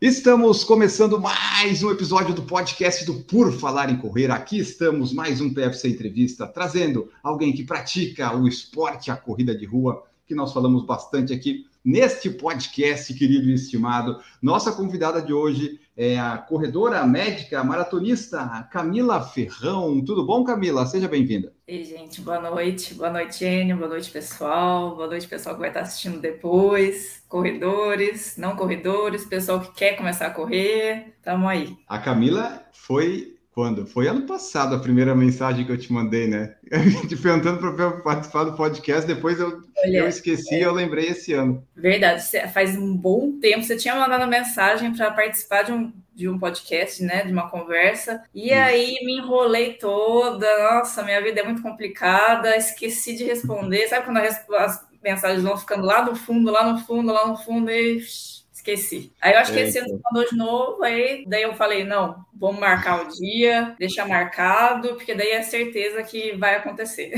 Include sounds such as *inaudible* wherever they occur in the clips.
Estamos começando mais um episódio do podcast do Por Falar em Correr. Aqui estamos, mais um PFC Entrevista, trazendo alguém que pratica o esporte, a corrida de rua, que nós falamos bastante aqui neste podcast, querido e estimado. Nossa convidada de hoje é a corredora médica maratonista Camila Ferrão. Tudo bom, Camila? Seja bem-vinda. Ei, gente, boa noite. Boa noite, Enio. Boa noite, pessoal. Boa noite, pessoal que vai estar assistindo depois. Corredores, não corredores, pessoal que quer começar a correr. Tamo aí. A Camila foi quando? Foi ano passado a primeira mensagem que eu te mandei, né? Te perguntando para participar do podcast, depois eu, Olha, eu esqueci e é... eu lembrei esse ano. Verdade, faz um bom tempo. Você tinha mandado mensagem para participar de um, de um podcast, né? De uma conversa. E aí me enrolei toda. Nossa, minha vida é muito complicada. Esqueci de responder. Sabe quando as mensagens vão ficando lá no fundo, lá no fundo, lá no fundo e esqueci. Aí eu acho que esse ano mandou de novo, aí daí eu falei, não, vamos marcar o dia, deixar marcado, porque daí é certeza que vai acontecer.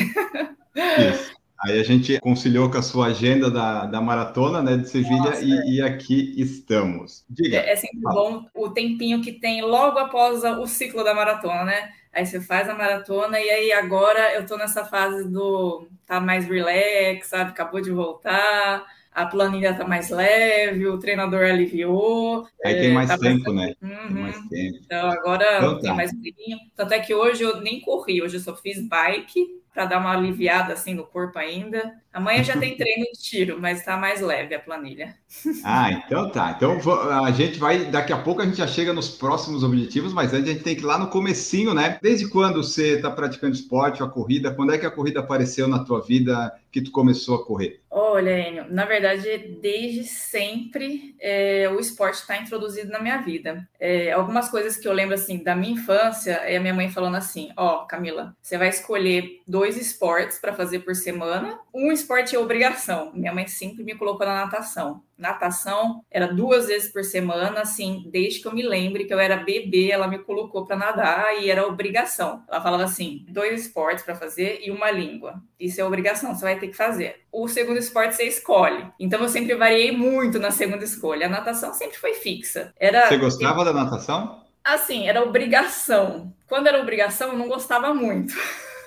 Isso. Aí a gente conciliou com a sua agenda da, da maratona, né, de Sevilha, e, e, aqui estamos. Diga. É, é sempre fala. bom o tempinho que tem logo após o ciclo da maratona, né? Aí você faz a maratona e aí agora eu tô nessa fase do tá mais relax, sabe? Acabou de voltar, a planilha tá mais leve, o treinador aliviou. Aí tem mais é, tá tempo, mais... né? Uhum. Tem mais tempo. Então agora então, tem tá. mais brilhinho. Tanto é que hoje eu nem corri, hoje eu só fiz bike para dar uma aliviada assim no corpo ainda. Amanhã já tem *laughs* treino de tiro, mas está mais leve a planilha. *laughs* Ah, então tá. Então a gente vai, daqui a pouco a gente já chega nos próximos objetivos, mas antes a gente tem que ir lá no comecinho, né? Desde quando você está praticando esporte, a corrida? Quando é que a corrida apareceu na tua vida que tu começou a correr? Olha, Enio, na verdade, desde sempre é, o esporte está introduzido na minha vida. É, algumas coisas que eu lembro assim da minha infância é a minha mãe falando assim: ó, oh, Camila, você vai escolher dois esportes para fazer por semana. Um esporte é obrigação. Minha mãe sempre me colocou na natação. Natação era duas vezes por semana, assim, desde que eu me lembre que eu era bebê, ela me colocou para nadar e era obrigação. Ela falava assim: dois esportes para fazer e uma língua. Isso é obrigação, você vai ter que fazer. O segundo esporte você escolhe. Então eu sempre variei muito na segunda escolha. A natação sempre foi fixa. Era Você gostava da natação? Assim, era obrigação. Quando era obrigação, eu não gostava muito.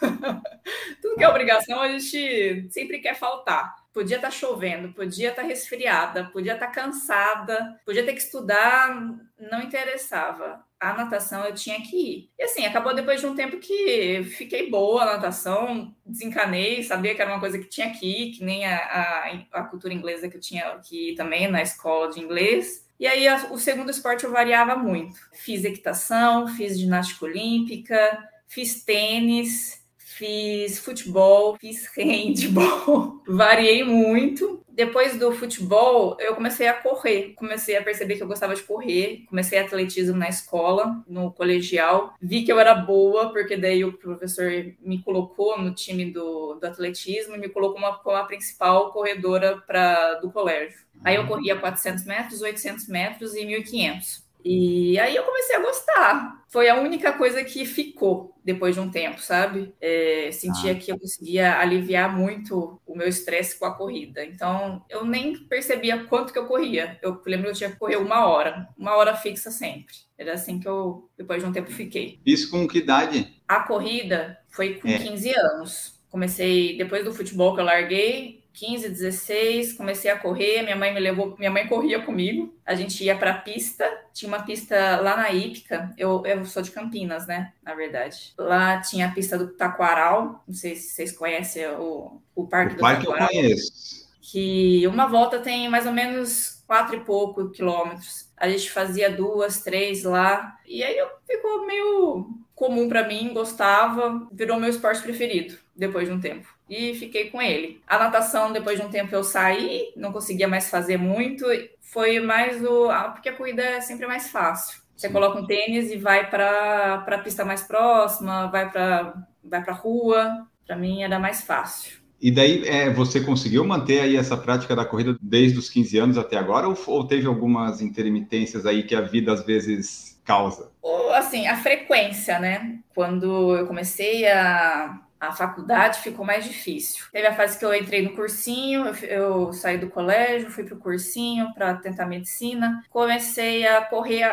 *laughs* Tudo que é obrigação, a gente sempre quer faltar. Podia estar tá chovendo, podia estar tá resfriada, podia estar tá cansada, podia ter que estudar, não interessava. A natação eu tinha que ir. E assim, acabou depois de um tempo que fiquei boa na natação, desencanei, sabia que era uma coisa que tinha que ir, que nem a, a, a cultura inglesa que eu tinha que ir também na escola de inglês. E aí, o segundo esporte eu variava muito. Fiz equitação, fiz ginástica olímpica, fiz tênis, fiz futebol, fiz *laughs* handball, variei muito. Depois do futebol, eu comecei a correr, comecei a perceber que eu gostava de correr, comecei atletismo na escola, no colegial, vi que eu era boa, porque daí o professor me colocou no time do, do atletismo e me colocou uma, como a principal corredora pra, do colégio. Aí eu corria 400 metros, 800 metros e 1.500. E aí eu comecei a gostar. Foi a única coisa que ficou depois de um tempo, sabe? É, sentia ah. que eu conseguia aliviar muito o meu estresse com a corrida. Então eu nem percebia quanto que eu corria. Eu lembro que eu tinha que correr uma hora, uma hora fixa sempre. Era assim que eu, depois de um tempo, fiquei. Isso com que idade? A corrida foi com é. 15 anos. Comecei depois do futebol que eu larguei, 15, 16, comecei a correr, minha mãe me levou, minha mãe corria comigo, a gente ia para a pista, tinha uma pista lá na Ípica, eu, eu sou de Campinas, né, na verdade. Lá tinha a pista do Taquaral, não sei se vocês conhecem o, o Parque o do parque Taquaral. eu conheço. Que uma volta tem mais ou menos quatro e pouco quilômetros. A gente fazia duas, três lá, e aí ficou meio comum para mim, gostava, virou meu esporte preferido depois de um tempo e fiquei com ele. A natação, depois de um tempo eu saí, não conseguia mais fazer muito, foi mais o. Ah, porque a corrida é sempre mais fácil. Você coloca um tênis e vai para a pista mais próxima, vai para vai a rua. Para mim era mais fácil. E daí é, você conseguiu manter aí essa prática da corrida desde os 15 anos até agora ou, ou teve algumas intermitências aí que a vida às vezes causa? Assim, a frequência, né? Quando eu comecei a a faculdade ficou mais difícil. Teve a fase que eu entrei no cursinho, eu, eu saí do colégio, fui para o cursinho para tentar medicina, comecei a correr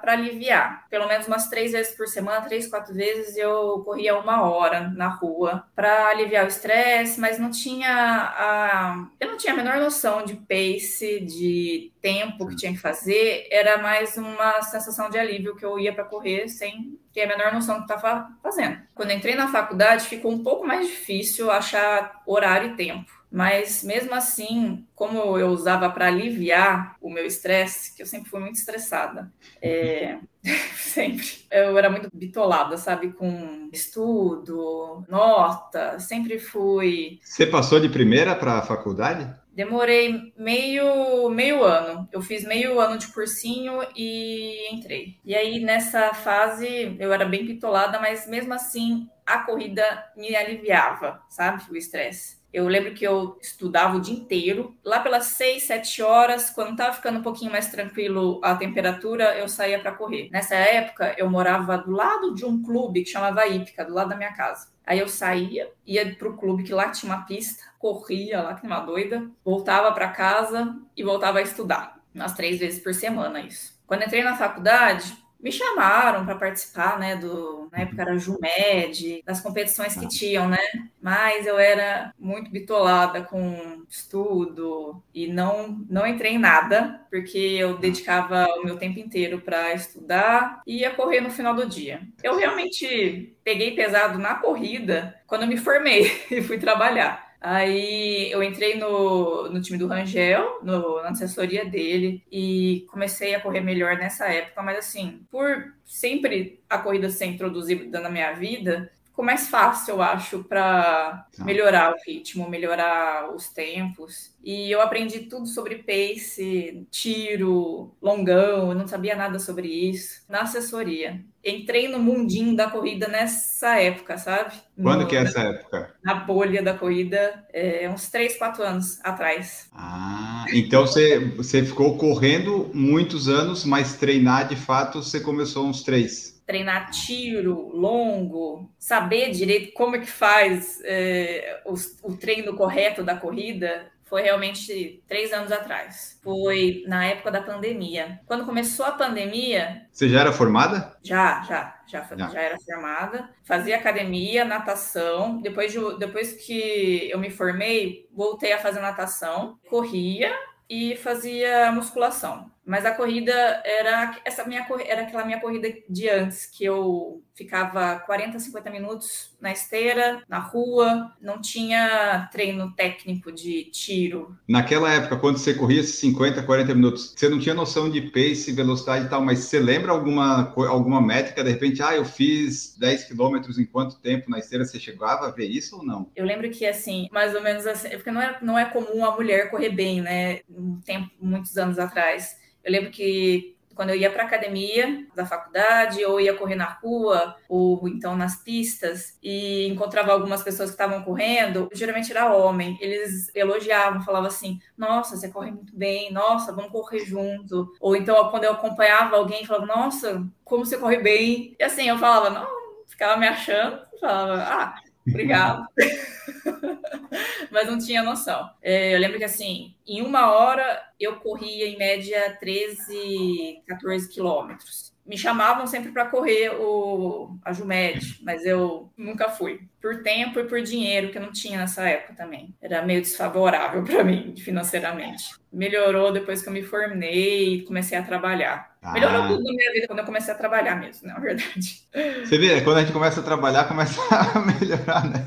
para aliviar. Pelo menos umas três vezes por semana, três, quatro vezes, eu corria uma hora na rua para aliviar o estresse, mas não tinha a. Eu não tinha a menor noção de pace, de tempo que tinha que fazer, era mais uma sensação de alívio que eu ia para correr sem ter a menor noção do que estava fazendo. Quando entrei na faculdade, ficou um pouco mais difícil achar horário e tempo. Mas mesmo assim, como eu usava para aliviar o meu estresse, que eu sempre fui muito estressada, é... *laughs* sempre. Eu era muito bitolada, sabe? Com estudo, nota, sempre fui. Você passou de primeira para a faculdade? Demorei meio, meio ano. Eu fiz meio ano de cursinho e entrei. E aí, nessa fase, eu era bem pitolada, mas mesmo assim, a corrida me aliviava, sabe? O estresse. Eu lembro que eu estudava o dia inteiro. Lá pelas 6, 7 horas, quando estava ficando um pouquinho mais tranquilo a temperatura, eu saía para correr. Nessa época, eu morava do lado de um clube que chamava Ípica, do lado da minha casa. Aí eu saía, ia para o clube que lá tinha uma pista, corria lá que uma doida, voltava para casa e voltava a estudar. Umas três vezes por semana isso. Quando entrei na faculdade, me chamaram para participar, né, do, na época era Jumed, das competições que tinham, né, mas eu era muito bitolada com estudo e não, não entrei em nada, porque eu dedicava o meu tempo inteiro para estudar e ia correr no final do dia. Eu realmente peguei pesado na corrida quando eu me formei *laughs* e fui trabalhar. Aí eu entrei no, no time do Rangel, no, na assessoria dele, e comecei a correr melhor nessa época, mas assim, por sempre a corrida ser introduzida na minha vida, ficou mais fácil, eu acho, para tá. melhorar o ritmo, melhorar os tempos. E eu aprendi tudo sobre pace, tiro, longão, eu não sabia nada sobre isso na assessoria. Entrei no mundinho da corrida nessa época, sabe? Quando no, que é essa época? Na bolha da corrida, é, uns 3, 4 anos atrás. Ah, então você, você ficou correndo muitos anos, mas treinar de fato você começou uns 3 treinar tiro longo, saber direito como é que faz é, o, o treino correto da corrida, foi realmente três anos atrás. Foi na época da pandemia. Quando começou a pandemia. Você já era formada? Já, já, já, já. já era formada. Fazia academia, natação. Depois, de, depois que eu me formei, voltei a fazer natação. Corria e fazia musculação. Mas a corrida era essa minha era aquela minha corrida de antes, que eu ficava 40, 50 minutos na esteira, na rua, não tinha treino técnico de tiro. Naquela época, quando você corria esses 50, 40 minutos, você não tinha noção de pace, velocidade e tal, mas você lembra alguma, alguma métrica? De repente, ah, eu fiz 10 quilômetros em quanto tempo na esteira? Você chegava a ver isso ou não? Eu lembro que, assim, mais ou menos assim, porque não é, não é comum a mulher correr bem, né? Um tempo, muitos anos atrás. Eu lembro que quando eu ia para academia da faculdade, ou ia correr na rua, ou então nas pistas, e encontrava algumas pessoas que estavam correndo, geralmente era homem, eles elogiavam, falavam assim: Nossa, você corre muito bem, nossa, vamos correr junto. Ou então, quando eu acompanhava alguém, falava: Nossa, como você corre bem. E assim, eu falava: Não, ficava me achando, falava: Ah, obrigado. *laughs* mas não tinha noção. É, eu lembro que, assim, em uma hora eu corria em média 13, 14 quilômetros me chamavam sempre para correr o, a Jumed, mas eu nunca fui. Por tempo e por dinheiro, que eu não tinha nessa época também. Era meio desfavorável para mim, financeiramente. Melhorou depois que eu me formei e comecei a trabalhar. Ah. Melhorou tudo na minha vida quando eu comecei a trabalhar mesmo, na verdade. Você vê, quando a gente começa a trabalhar, começa *laughs* a melhorar, né?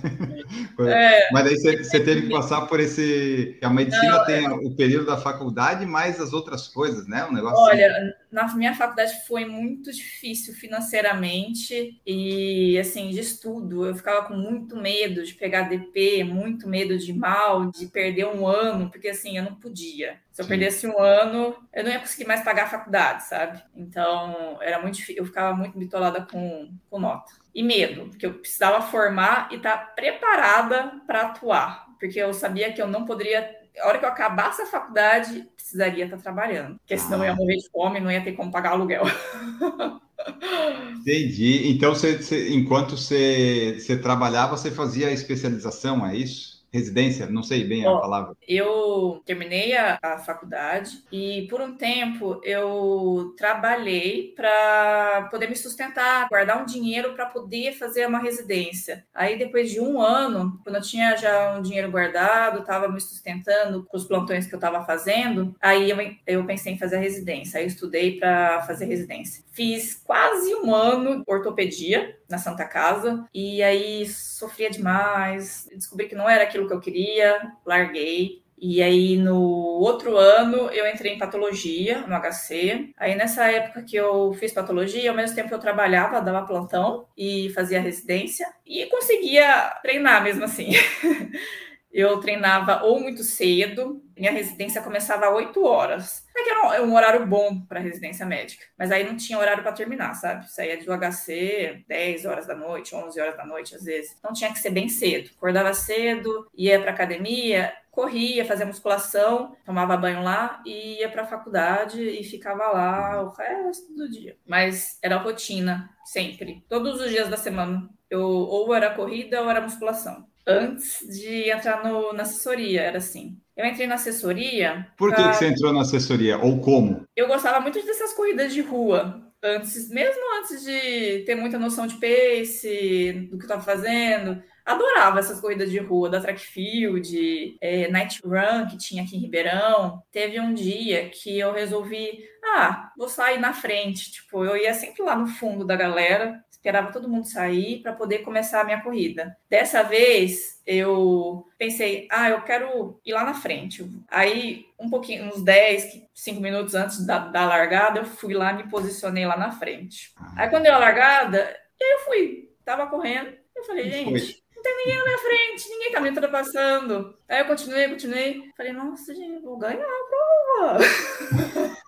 É, Mas aí você, você, teve que passar por esse. A medicina não, tem é... o período da faculdade, mais as outras coisas, né? Um negócio Olha, assim. na minha faculdade foi muito difícil financeiramente e, assim, de estudo. Eu ficava com muito medo de pegar DP, muito medo de mal, de perder um ano, porque, assim, eu não podia. Se eu perdesse um ano, eu não ia conseguir mais pagar a faculdade, sabe? Então, era muito difícil. Eu ficava muito bitolada com, com nota. e medo, porque eu precisava formar e estar tá preparada para atuar, porque eu sabia que eu não poderia a hora que eu acabasse a faculdade, precisaria estar trabalhando, porque senão eu ia morrer de fome, não ia ter como pagar aluguel. *laughs* Entendi. Então, você, você, enquanto você, você trabalhava, você fazia a especialização, é isso? Residência, não sei bem a oh, palavra. Eu terminei a, a, faculdade e por um tempo eu trabalhei para poder me sustentar, guardar um dinheiro para poder fazer uma residência. Aí depois de um ano, quando eu tinha já um dinheiro guardado, estava me sustentando com os plantões que eu estava fazendo, aí eu, eu pensei em fazer a residência. Aí eu estudei para fazer residência. Fiz quase um ano ortopedia na Santa Casa e aí sofria demais, descobri que não era aquilo que eu queria, larguei. E aí, no outro ano, eu entrei em patologia, no HC. Aí, nessa época que eu fiz patologia, ao mesmo tempo eu trabalhava, dava plantão e fazia residência. E conseguia treinar mesmo assim. *laughs* eu treinava ou muito cedo, minha residência começava às 8 horas. É que era um, horário bom para residência médica, mas aí não tinha horário para terminar, sabe? Saía do HC 10 horas da noite, 11 horas da noite às vezes. Então tinha que ser bem cedo. Acordava cedo, ia para academia, corria, fazia musculação, tomava banho lá e ia para a faculdade e ficava lá o resto do dia. Mas era rotina, sempre. Todos os dias da semana. Eu ou era corrida ou era musculação antes de entrar no, na assessoria, era assim. Eu entrei na assessoria. Por que, pra... que você entrou na assessoria? Ou como? Eu gostava muito dessas corridas de rua. Antes, mesmo antes de ter muita noção de pace, do que eu estava fazendo. Adorava essas corridas de rua, da track field, é, night run que tinha aqui em Ribeirão. Teve um dia que eu resolvi, ah, vou sair na frente. Tipo, eu ia sempre lá no fundo da galera, esperava todo mundo sair para poder começar a minha corrida. Dessa vez, eu pensei, ah, eu quero ir lá na frente. Aí, um pouquinho, uns 10, 5 minutos antes da, da largada, eu fui lá, me posicionei lá na frente. Aí, quando deu a largada, eu fui, tava correndo, eu falei, gente, não tem ninguém na minha frente, ninguém tá me ultrapassando. Aí eu continuei, continuei, falei, nossa, gente, vou ganhar a prova. *laughs*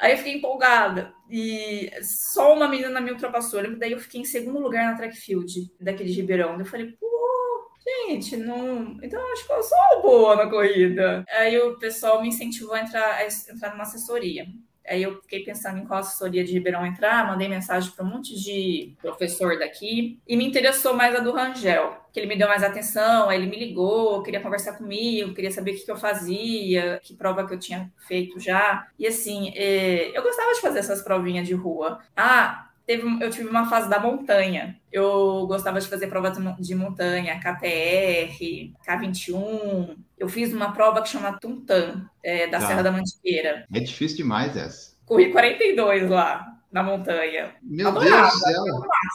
Aí eu fiquei empolgada. E só uma menina me ultrapassou. Daí eu fiquei em segundo lugar na track field daquele Ribeirão. Eu falei, pô, gente, não. Então acho que eu sou boa na corrida. Aí o pessoal me incentivou a entrar, a entrar numa assessoria. Aí eu fiquei pensando em qual assessoria de Ribeirão entrar, mandei mensagem para um monte de professor daqui e me interessou mais a do Rangel, que ele me deu mais atenção, aí ele me ligou, queria conversar comigo, queria saber o que, eu fazia, que prova que eu tinha feito já. E assim, é, eu gostava de fazer essas provinhas de rua. Ah, Teve, eu tive uma fase da montanha. Eu gostava de fazer prova de montanha, KTR, K21. Eu fiz uma prova que chama Tuntan, é, da tá. Serra da Mantiqueira. É difícil demais essa. Corri 42 lá na montanha. Meu Adorava, Deus do céu!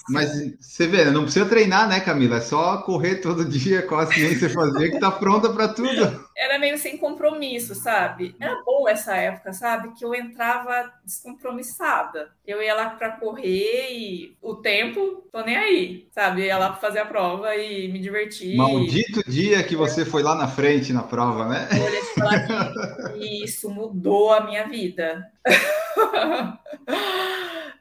Mas você vê, não precisa treinar, né, Camila? É só correr todo dia com a ciência fazer que tá pronta para tudo. Era meio sem compromisso, sabe? Era boa essa época, sabe? Que eu entrava descompromissada. Eu ia lá para correr e o tempo, tô nem aí, sabe? Eu ia lá para fazer a prova e me divertir. Maldito dia que você foi lá na frente na prova, né? Olha, te falar que isso mudou a minha vida. *laughs*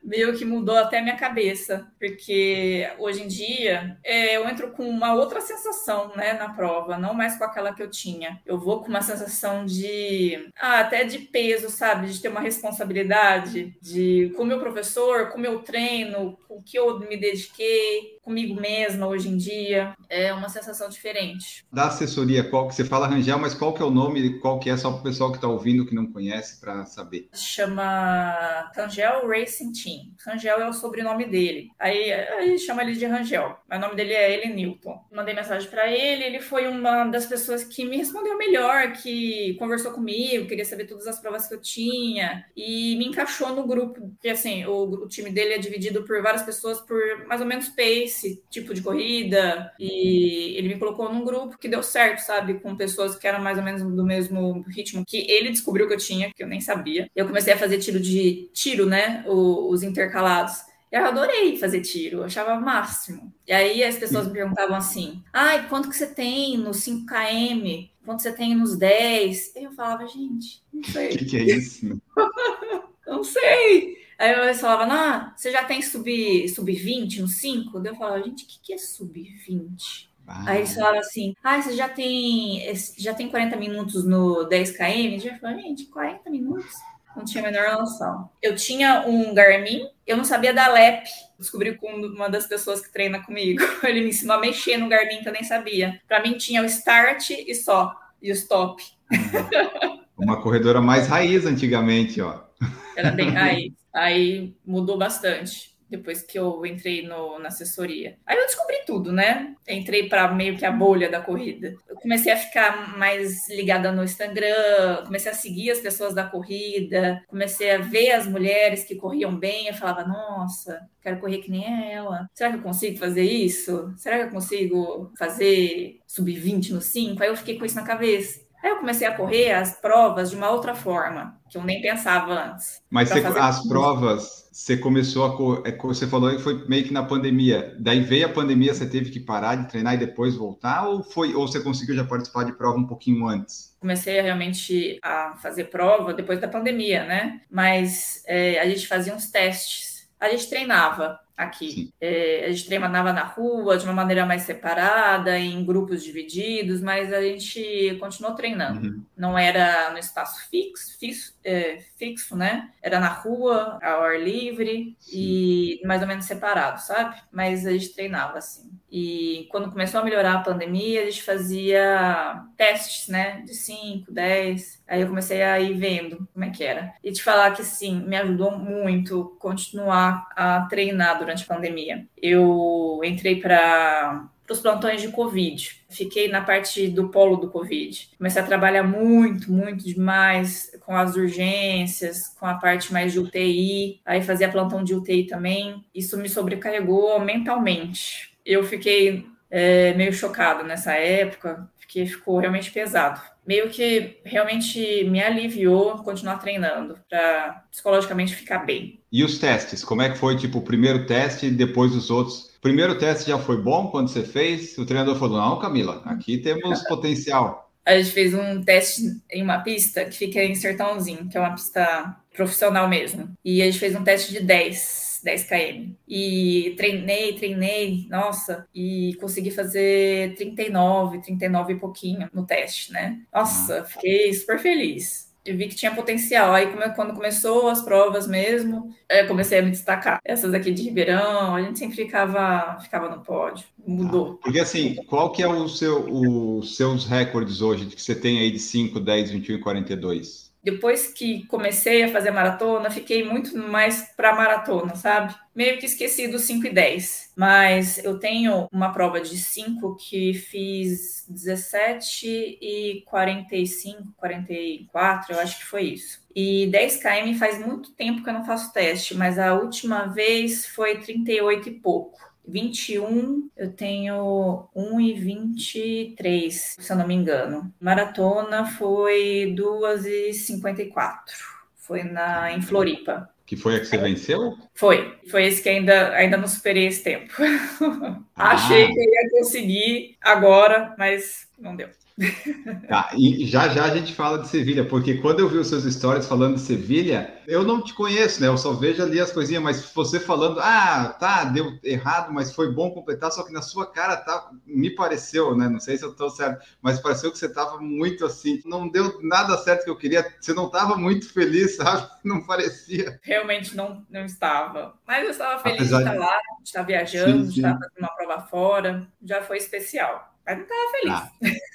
meio que mudou até a minha cabeça, porque hoje em dia é, eu entro com uma outra sensação, né, na prova, não mais com aquela que eu tinha. Eu vou com uma sensação de, ah, até de peso, sabe, de ter uma responsabilidade, de com o meu professor, com o meu treino, com o que eu me dediquei, comigo mesma hoje em dia, é uma sensação diferente. Da assessoria, qual que você fala Rangel, mas qual que é o nome, qual que é só para o pessoal que está ouvindo que não conhece para saber? Chama Rangel Racing Team. Rangel é o sobrenome dele. Aí a gente chama ele de Rangel, mas o nome dele é Ele Newton. Mandei mensagem para ele, ele foi uma das pessoas que me respondeu melhor, que conversou comigo, queria saber todas as provas que eu tinha e me encaixou no grupo, porque assim, o, o time dele é dividido por várias pessoas por mais ou menos pace, tipo de corrida, e ele me colocou num grupo que deu certo, sabe, com pessoas que eram mais ou menos do mesmo ritmo que ele descobriu que eu tinha, que eu nem sabia. Eu comecei a fazer tiro de tiro, né, os intercalados. Eu adorei fazer tiro, eu achava máximo. E aí as pessoas me perguntavam assim: ai, quanto que você tem no 5KM? Quanto você tem nos 10? E eu falava, gente, não sei. O que, que, é isso? *laughs* não sei. Aí eu falava, não, você já tem sub-20 sub no 5? Daí eu falava, gente, o que, que é sub-20? Ah. Aí eles falavam assim, ah, você já tem, já tem 40 minutos no 10km? Eu já falava, gente, 40 minutos? Não tinha a menor noção. Eu tinha um Garmin, eu não sabia da LEP. Descobri com uma das pessoas que treina comigo. *laughs* Ele me ensinou a mexer no Garmin que eu nem sabia. Para mim tinha o start e só, e o stop. Uma corredora mais raiz antigamente, ó. Era bem raiz. Aí mudou bastante depois que eu entrei no, na assessoria. Aí eu descobri tudo, né? Entrei para meio que a bolha da corrida. Eu comecei a ficar mais ligada no Instagram, comecei a seguir as pessoas da corrida, comecei a ver as mulheres que corriam bem. Eu falava, nossa, quero correr que nem ela. Será que eu consigo fazer isso? Será que eu consigo fazer sub-20 no 5? Aí eu fiquei com isso na cabeça. Aí eu comecei a correr as provas de uma outra forma, que eu nem pensava antes. Mas você, as provas, você começou a correr, é, você falou que foi meio que na pandemia. Daí veio a pandemia, você teve que parar de treinar e depois voltar, ou foi, ou você conseguiu já participar de prova um pouquinho antes? Comecei realmente a fazer prova depois da pandemia, né? Mas é, a gente fazia uns testes. A gente treinava aqui. É, a gente treinava na rua de uma maneira mais separada, em grupos divididos, mas a gente continuou treinando. Uhum. Não era no espaço fixo, fixo, é, fixo, né? Era na rua, ao ar livre Sim. e mais ou menos separado, sabe? Mas a gente treinava assim. E quando começou a melhorar a pandemia, a gente fazia testes, né? De 5, 10. Aí eu comecei a ir vendo como é que era. E te falar que, sim, me ajudou muito continuar a treinar durante a pandemia. Eu entrei para os plantões de Covid. Fiquei na parte do polo do Covid. Comecei a trabalhar muito, muito demais com as urgências, com a parte mais de UTI. Aí fazia plantão de UTI também. Isso me sobrecarregou mentalmente eu fiquei é, meio chocada nessa época, porque ficou realmente pesado. Meio que realmente me aliviou continuar treinando para psicologicamente ficar bem. E os testes? Como é que foi, tipo, o primeiro teste e depois os outros? Primeiro teste já foi bom quando você fez? O treinador falou: não, Camila, aqui temos *laughs* potencial. A gente fez um teste em uma pista que fica em Sertãozinho, que é uma pista profissional mesmo. E a gente fez um teste de 10 10 km. E treinei, treinei, nossa, e consegui fazer 39, 39 e pouquinho no teste, né? Nossa, fiquei super feliz eu vi que tinha potencial. Aí, quando começou as provas mesmo, eu comecei a me destacar. Essas aqui de Ribeirão, a gente sempre ficava, ficava no pódio. Mudou. Ah, porque assim, qual que é o seu, os seus recordes hoje que você tem aí de 5, 10, 21 e 42? Depois que comecei a fazer maratona, fiquei muito mais para maratona, sabe? Meio que esqueci dos 5 e 10. Mas eu tenho uma prova de 5 que fiz 17 e 45, 44, eu acho que foi isso. E 10 km faz muito tempo que eu não faço teste, mas a última vez foi 38 e pouco. 21, eu tenho 1 e 23, se eu não me engano. Maratona foi 2 e 54. Foi na, em Floripa. Que foi a que você venceu? Foi. Foi esse que ainda, ainda não superei esse tempo. *laughs* Ah. Achei que eu ia conseguir agora, mas não deu. Tá, e já já a gente fala de Sevilha, porque quando eu vi os seus stories falando de Sevilha, eu não te conheço, né? Eu só vejo ali as coisinhas, mas você falando, ah, tá, deu errado, mas foi bom completar, só que na sua cara tá, me pareceu, né? Não sei se eu tô certo, mas pareceu que você tava muito assim, não deu nada certo que eu queria, você não tava muito feliz, *laughs* sabe? Não parecia. Realmente não, não estava, mas eu estava feliz Apesar de estar lá, de estar viajando, sim, sim. de estar fazendo uma prova fora, já foi especial, mas não estava feliz. Ah.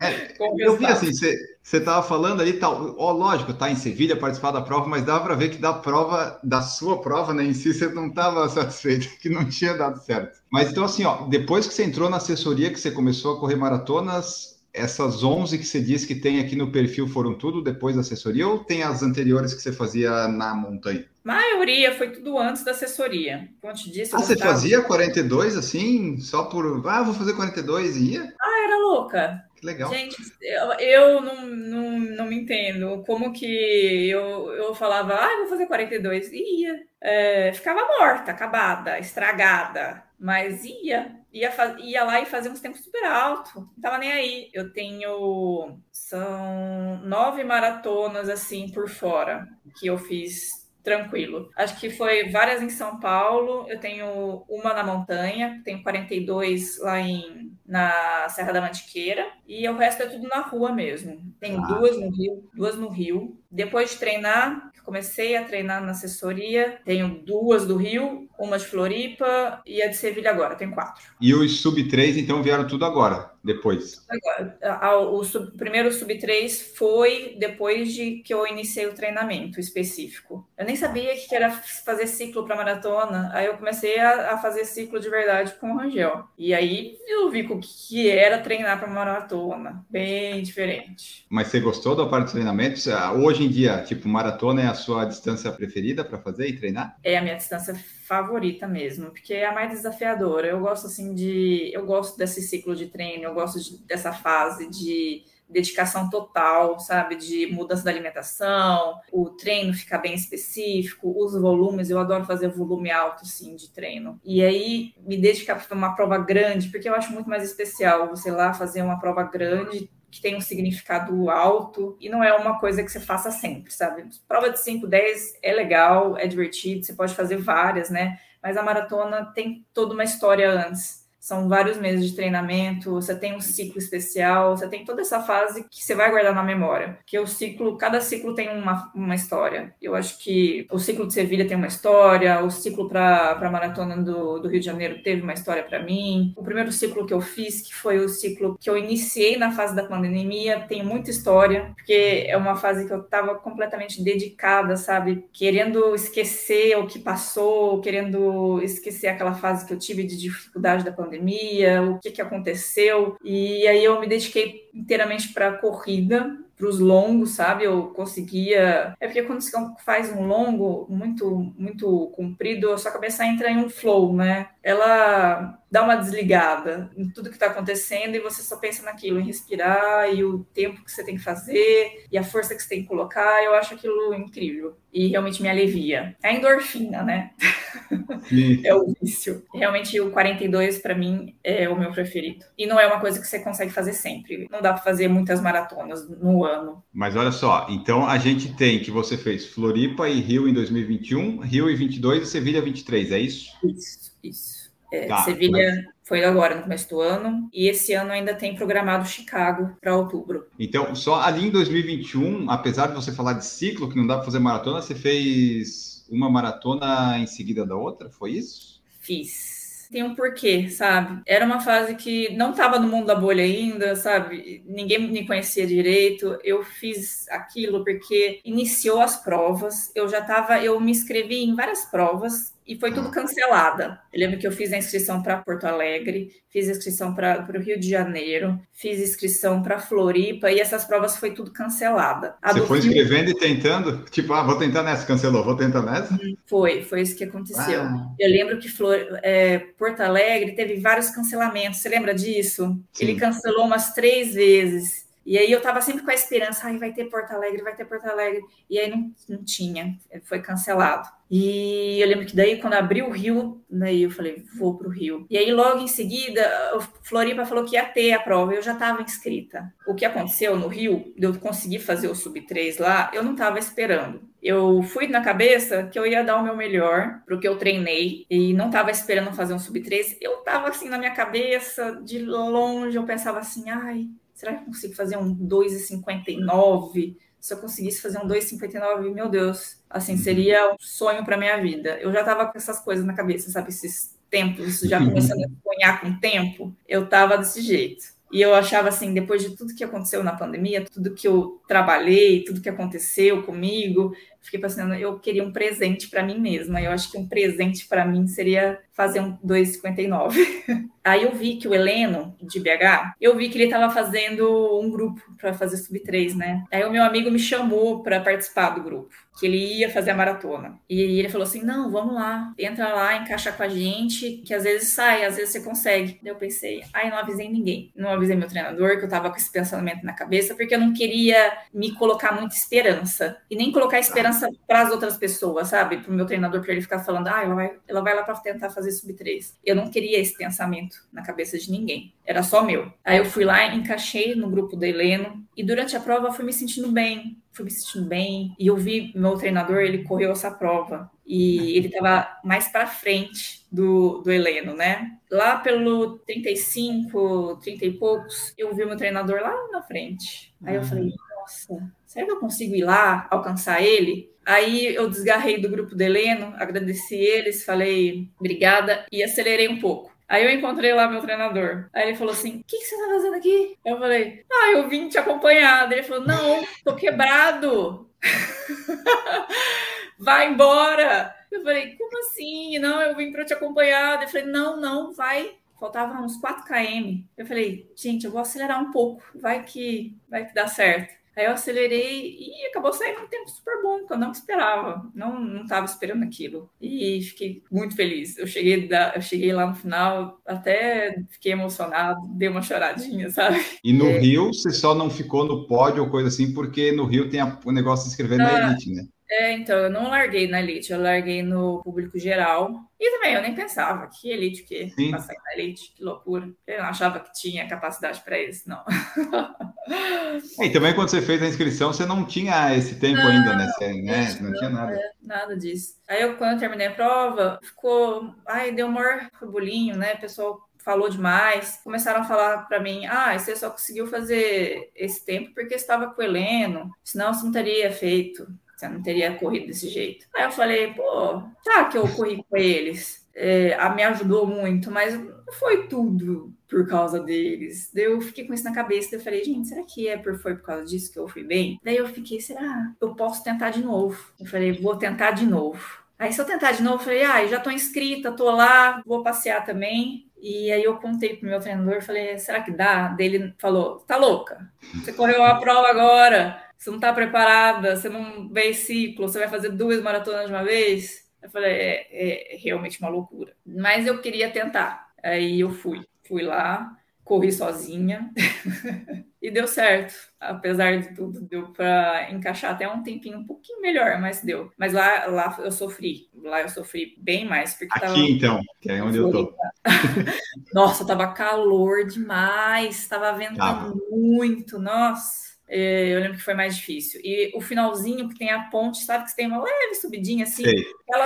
É, *laughs* eu vi assim, você estava falando ali, tal, ó, lógico, tá em Sevilha participar da prova, mas dava para ver que da prova, da sua prova, né, em si, você não estava *laughs* satisfeito, que não tinha dado certo. Mas então, assim, ó, depois que você entrou na assessoria, que você começou a correr maratonas, essas 11 que você disse que tem aqui no perfil foram tudo depois da assessoria ou tem as anteriores que você fazia na montanha? maioria foi tudo antes da assessoria. Como te disse, ah, você fazia 42 assim, só por, ah, vou fazer 42 e ia? Ah, era louca. Que legal. Gente, eu, eu não, não, não me entendo. Como que eu, eu falava, ah, vou fazer 42 e ia. É, ficava morta, acabada, estragada, mas ia ia, ia lá e fazia uns tempos super alto, não tava nem aí. Eu tenho. São nove maratonas assim por fora que eu fiz tranquilo. Acho que foi várias em São Paulo, eu tenho uma na montanha, tenho 42 lá em, na Serra da Mantiqueira, e o resto é tudo na rua mesmo. Tenho ah. duas no Rio, duas no Rio. Depois de treinar, comecei a treinar na assessoria, tenho duas do Rio, uma de Floripa e a de Sevilha agora, tenho quatro. E os sub-3, então, vieram tudo agora, depois? Agora, o sub, primeiro sub-3 foi depois de que eu iniciei o treinamento específico. Eu nem sabia que era fazer ciclo para maratona, aí eu comecei a, a, fazer ciclo de verdade com o Rangel. E aí eu vi o que era treinar para maratona, bem diferente. Mas você gostou da parte do treinamento? Hoje em dia, tipo, maratona é a sua distância preferida para fazer e treinar? É a minha distância favorita mesmo, porque é a mais desafiadora. Eu gosto assim de, eu gosto desse ciclo de treino, eu gosto de, dessa fase de dedicação total, sabe, de mudança da alimentação, o treino ficar bem específico, os volumes, eu adoro fazer volume alto, sim, de treino. E aí, me dedicar para uma prova grande, porque eu acho muito mais especial você lá fazer uma prova grande, que tem um significado alto e não é uma coisa que você faça sempre, sabe? Prova de 5, 10 é legal, é divertido, você pode fazer várias, né? Mas a maratona tem toda uma história antes. São vários meses de treinamento, você tem um ciclo especial, você tem toda essa fase que você vai guardar na memória. Que o ciclo, cada ciclo tem uma, uma história. Eu acho que o ciclo de Sevilha tem uma história, o ciclo para a maratona do, do Rio de Janeiro teve uma história para mim. O primeiro ciclo que eu fiz, que foi o ciclo que eu iniciei na fase da pandemia, tem muita história, porque é uma fase que eu estava completamente dedicada, sabe? Querendo esquecer o que passou, querendo esquecer aquela fase que eu tive de dificuldade da pandemia pandemia, o que, que aconteceu. E aí eu me dediquei inteiramente para corrida, para os longos, sabe? Eu conseguia. É porque quando você faz um longo muito, muito comprido, a sua cabeça entra em um flow, né? Ela dá uma desligada em tudo que está acontecendo e você só pensa naquilo, em respirar e o tempo que você tem que fazer e a força que você tem que colocar. Eu acho aquilo incrível e realmente me alivia. É a endorfina, né? *laughs* é o vício. Realmente o 42 para mim é o meu preferido. E não é uma coisa que você consegue fazer sempre. Não dá para fazer muitas maratonas no ano. Mas olha só, então a gente tem que você fez Floripa e Rio em 2021, Rio em 22 e Sevilha 23, é isso? Isso, isso. É, tá, Sevilha mas... foi agora, no começo do ano, e esse ano ainda tem programado Chicago para outubro. Então, só ali em 2021, apesar de você falar de ciclo, que não dá para fazer maratona, você fez uma maratona em seguida da outra, foi isso? Fiz tem um porquê, sabe? Era uma fase que não estava no mundo da bolha ainda, sabe? Ninguém me conhecia direito. Eu fiz aquilo porque iniciou as provas. Eu já estava, eu me inscrevi em várias provas e foi tudo cancelada. Eu lembro que eu fiz a inscrição para Porto Alegre, fiz a inscrição para o Rio de Janeiro, fiz inscrição para Floripa e essas provas foi tudo cancelada. A Você foi escrevendo e tentando? Tipo, ah, vou tentar nessa, cancelou, vou tentar nessa? Foi, foi isso que aconteceu. Ah. Eu lembro que Flor, é, Porto Alegre teve vários cancelamentos. Você lembra disso? Sim. Ele cancelou umas três vezes. E aí eu tava sempre com a esperança, ai, vai ter Porto Alegre, vai ter Porto Alegre. E aí não, não tinha, foi cancelado. E eu lembro que daí, quando abriu o Rio, daí eu falei, vou para o Rio. E aí, logo em seguida, o Floripa falou que ia ter a prova, eu já estava inscrita. O que aconteceu no Rio, eu conseguir fazer o Sub-3 lá, eu não estava esperando. Eu fui na cabeça que eu ia dar o meu melhor para o que eu treinei e não estava esperando fazer um Sub-3. Eu estava assim na minha cabeça, de longe, eu pensava assim, ai, será que eu consigo fazer um 2,59? Se eu conseguisse fazer um 2,59, meu Deus, assim, uhum. seria um sonho para minha vida. Eu já estava com essas coisas na cabeça, sabe? Esses tempos, já começando a sonhar com o tempo, eu estava desse jeito. E eu achava assim, depois de tudo que aconteceu na pandemia, tudo que eu trabalhei, tudo que aconteceu comigo, fiquei pensando, eu queria um presente para mim mesma. Eu acho que um presente para mim seria fazer um 2,59. *laughs* Aí eu vi que o Heleno, de BH, eu vi que ele estava fazendo um grupo para fazer sub-3, né? Aí o meu amigo me chamou para participar do grupo, que ele ia fazer a maratona. E ele falou assim: não, vamos lá, entra lá, encaixa com a gente, que às vezes sai, às vezes você consegue. Daí eu pensei, aí não avisei ninguém. Não avisei meu treinador, que eu tava com esse pensamento na cabeça, porque eu não queria me colocar muita esperança. E nem colocar esperança para as outras pessoas, sabe? Para o meu treinador, para ele ficar falando, ah, ela vai, ela vai lá para tentar fazer sub-3. Eu não queria esse pensamento na cabeça de ninguém, era só meu. Aí eu fui lá, encaixei no grupo do Heleno, e durante a prova fui me sentindo bem, fui me sentindo bem, e eu vi meu treinador, ele correu essa prova, e ele estava mais para frente do, do Heleno, né? Lá pelo 35, 30 e poucos, eu vi meu treinador lá na frente. Aí eu falei, nossa, será que eu consigo ir lá, alcançar ele? Aí eu desgarrei do grupo do Heleno, agradeci eles, falei obrigada e acelerei um pouco. Aí eu encontrei lá meu treinador. Aí ele falou assim: O que, que, você tá fazendo aqui? Eu falei: Ah, eu vim te acompanhar. Ele falou: Não, tô quebrado. *laughs* vai embora. Eu falei: Como assim? Não, eu vim para te acompanhar. Ele falou: Não, não, vai. Faltava uns 4 km. Eu falei: Gente, eu vou acelerar um pouco. Vai que vai que dá certo. Aí eu acelerei e acabou saindo um tempo super bom, que eu não esperava. Não não estava esperando aquilo. E fiquei muito feliz. Eu cheguei, da, eu cheguei lá no final, até fiquei emocionado, dei uma choradinha, *laughs* sabe? E no é. Rio, você só não ficou no pódio ou coisa assim, porque no Rio tem o negócio de escrever ah, na Elite, né? É, então, eu não larguei na Elite, eu larguei no público geral. E também, eu nem pensava que Elite, que Sim. passar na Elite, que loucura. Eu não achava que tinha capacidade para isso, não. É, e também quando você fez a inscrição, você não tinha esse tempo não, ainda, né? Você, né? Não, não, tinha nada. É, nada disso. Aí eu, quando eu terminei a prova, ficou. Ai, deu um maior bolinho, né? O pessoal falou demais. Começaram a falar para mim: ah, você só conseguiu fazer esse tempo porque estava com o Heleno, senão você não teria feito. Você não teria corrido desse jeito. Aí eu falei, pô, tá que eu corri com eles. É, me ajudou muito, mas não foi tudo por causa deles. Daí eu fiquei com isso na cabeça. Daí eu falei, gente, será que é por, foi por causa disso que eu fui bem? Daí eu fiquei, será? Eu posso tentar de novo. Eu falei, vou tentar de novo. Aí se eu tentar de novo, eu falei, ah, já tô inscrita, tô lá, vou passear também. E aí eu contei pro meu treinador, falei, será que dá? Daí ele falou, tá louca? Você correu a prova agora você não está preparada, você não vê ciclo, você vai fazer duas maratonas de uma vez. Eu falei, é, é realmente uma loucura. Mas eu queria tentar. Aí eu fui. Fui lá, corri sozinha *laughs* e deu certo. Apesar de tudo, deu para encaixar até um tempinho um pouquinho melhor, mas deu. Mas lá, lá eu sofri. Lá eu sofri bem mais. Porque Aqui tava... então, que é onde eu tô. *laughs* Nossa, tava calor demais, tava ventando muito, nossa. É, eu lembro que foi mais difícil. E o finalzinho, que tem a ponte, sabe que você tem uma leve subidinha assim?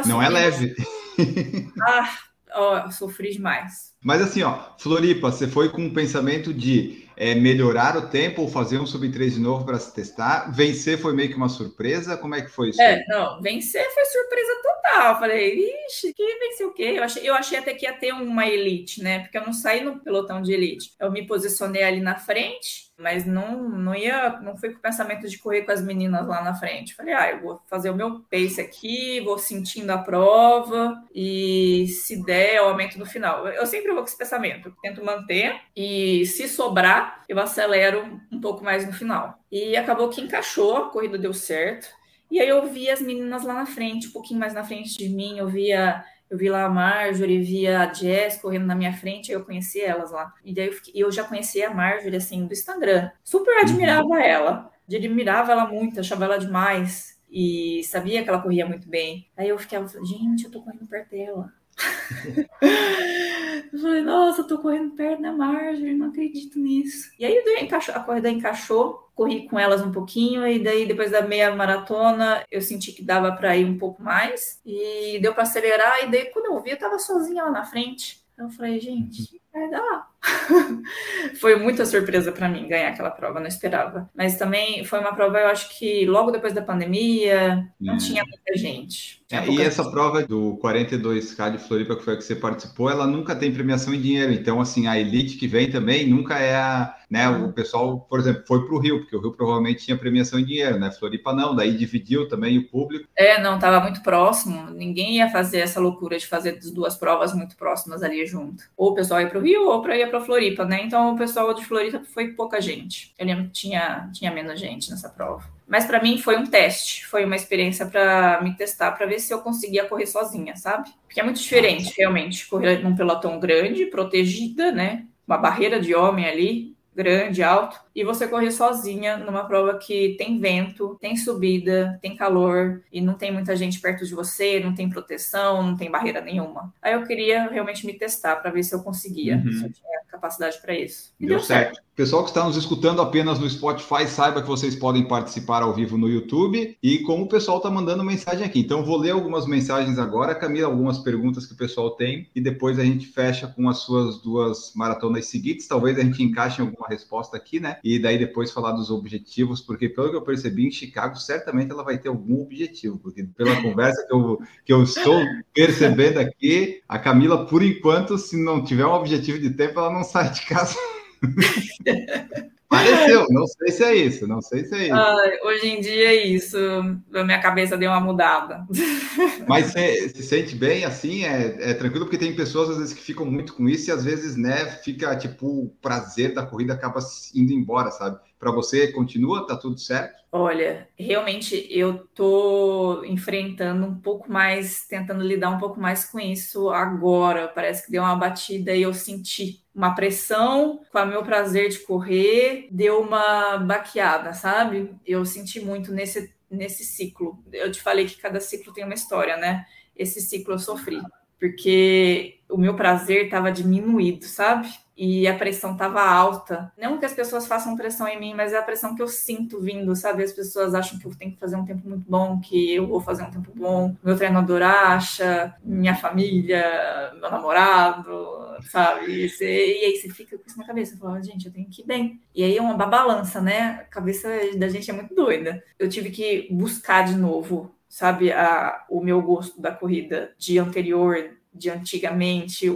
Não é leve. *laughs* Ah, ó, sofri demais. Mas assim, ó, Floripa, você foi com um pensamento de é, melhorar o tempo ou fazer um sub 3 de novo para se testar? Vencer foi meio que uma surpresa? Como é que foi isso? É, não, vencer foi surpresa total. Falei, ixi, que vencer o quê? Eu achei, eu achei até que ia ter uma elite, né? Porque eu não saí no pelotão de elite. Eu me posicionei ali na frente mas não, não ia, não foi com o pensamento de correr com as meninas lá na frente. Falei, ah, eu vou fazer o meu pace aqui, vou sentindo a prova e se der, eu aumento no final. Eu sempre vou com esse pensamento, tento manter e se sobrar, eu acelero um pouco mais no final. E acabou que encaixou, a corrida deu certo. E aí eu vi as meninas lá na frente, um pouquinho mais na frente de mim, eu via eu vi lá a Marjorie, vi a Jess correndo na minha frente, aí eu conheci elas lá. E daí eu, fiquei, eu já conhecia a Marjorie, assim, do Instagram. Super admirava uhum. ela. Admirava ela muito, achava ela demais. E sabia que ela corria muito bem. Aí eu ficava, gente, eu tô correndo perto dela. Eu falei, nossa, eu tô correndo perto da Marjorie, não acredito nisso. E aí a corrida encaixou, corri com elas um pouquinho, e daí depois da meia maratona eu senti que dava para ir um pouco mais, e deu para acelerar, e daí quando eu vi, eu tava sozinha lá na frente. Eu falei, gente, vai dar. *laughs* foi muita surpresa para mim ganhar aquela prova, não esperava. Mas também foi uma prova, eu acho que logo depois da pandemia, não é. tinha muita gente. É, e essa prova do 42K de Floripa, que foi a que você participou, ela nunca tem premiação em dinheiro. Então, assim, a elite que vem também nunca é a. Né, o pessoal, por exemplo, foi para o Rio, porque o Rio provavelmente tinha premiação em dinheiro, né? Floripa não, daí dividiu também o público. É, não, estava muito próximo. Ninguém ia fazer essa loucura de fazer as duas provas muito próximas ali junto. Ou o pessoal ia para o Rio, ou para ir para Floripa, né? Então o pessoal de Floripa foi pouca gente. Eu lembro que tinha, tinha menos gente nessa prova. Mas para mim foi um teste, foi uma experiência para me testar, para ver se eu conseguia correr sozinha, sabe? Porque é muito diferente, realmente, correr num pelotão grande, protegida, né? Uma barreira de homem ali, grande, alto, e você correr sozinha numa prova que tem vento, tem subida, tem calor e não tem muita gente perto de você, não tem proteção, não tem barreira nenhuma. Aí eu queria realmente me testar para ver se eu conseguia, uhum. se eu tinha capacidade para isso. E deu, deu certo. certo. Pessoal que está nos escutando apenas no Spotify, saiba que vocês podem participar ao vivo no YouTube e como o pessoal está mandando mensagem aqui. Então, vou ler algumas mensagens agora, Camila, algumas perguntas que o pessoal tem e depois a gente fecha com as suas duas maratonas seguintes. Talvez a gente encaixe alguma resposta aqui, né? E daí depois falar dos objetivos, porque pelo que eu percebi em Chicago, certamente ela vai ter algum objetivo, porque pela conversa que eu, que eu estou percebendo aqui, a Camila, por enquanto, se não tiver um objetivo de tempo, ela não sai de casa. *laughs* Pareceu, não sei se é isso, não sei se é isso. Hoje em dia é isso, a minha cabeça deu uma mudada. *laughs* Mas você se sente bem assim? É, é, tranquilo, porque tem pessoas às vezes que ficam muito com isso e às vezes, né, fica tipo, o prazer da corrida acaba indo embora, sabe? Para você, continua? Tá tudo certo? Olha, realmente eu tô enfrentando um pouco mais, tentando lidar um pouco mais com isso agora. Parece que deu uma batida e eu senti uma pressão com o meu prazer de correr, deu uma baqueada, sabe? Eu senti muito nesse, nesse ciclo. Eu te falei que cada ciclo tem uma história, né? Esse ciclo eu sofri, porque o meu prazer estava diminuído, sabe? E a pressão estava alta. Não que as pessoas façam pressão em mim, mas é a pressão que eu sinto vindo, sabe? As pessoas acham que eu tenho que fazer um tempo muito bom, que eu vou fazer um tempo bom, meu treinador acha, minha família, meu namorado, sabe? E, você, e aí você fica com isso na cabeça, fala, gente, eu tenho que ir bem. E aí é uma balança, né? A cabeça da gente é muito doida. Eu tive que buscar de novo, sabe, a, o meu gosto da corrida de anterior, de antigamente,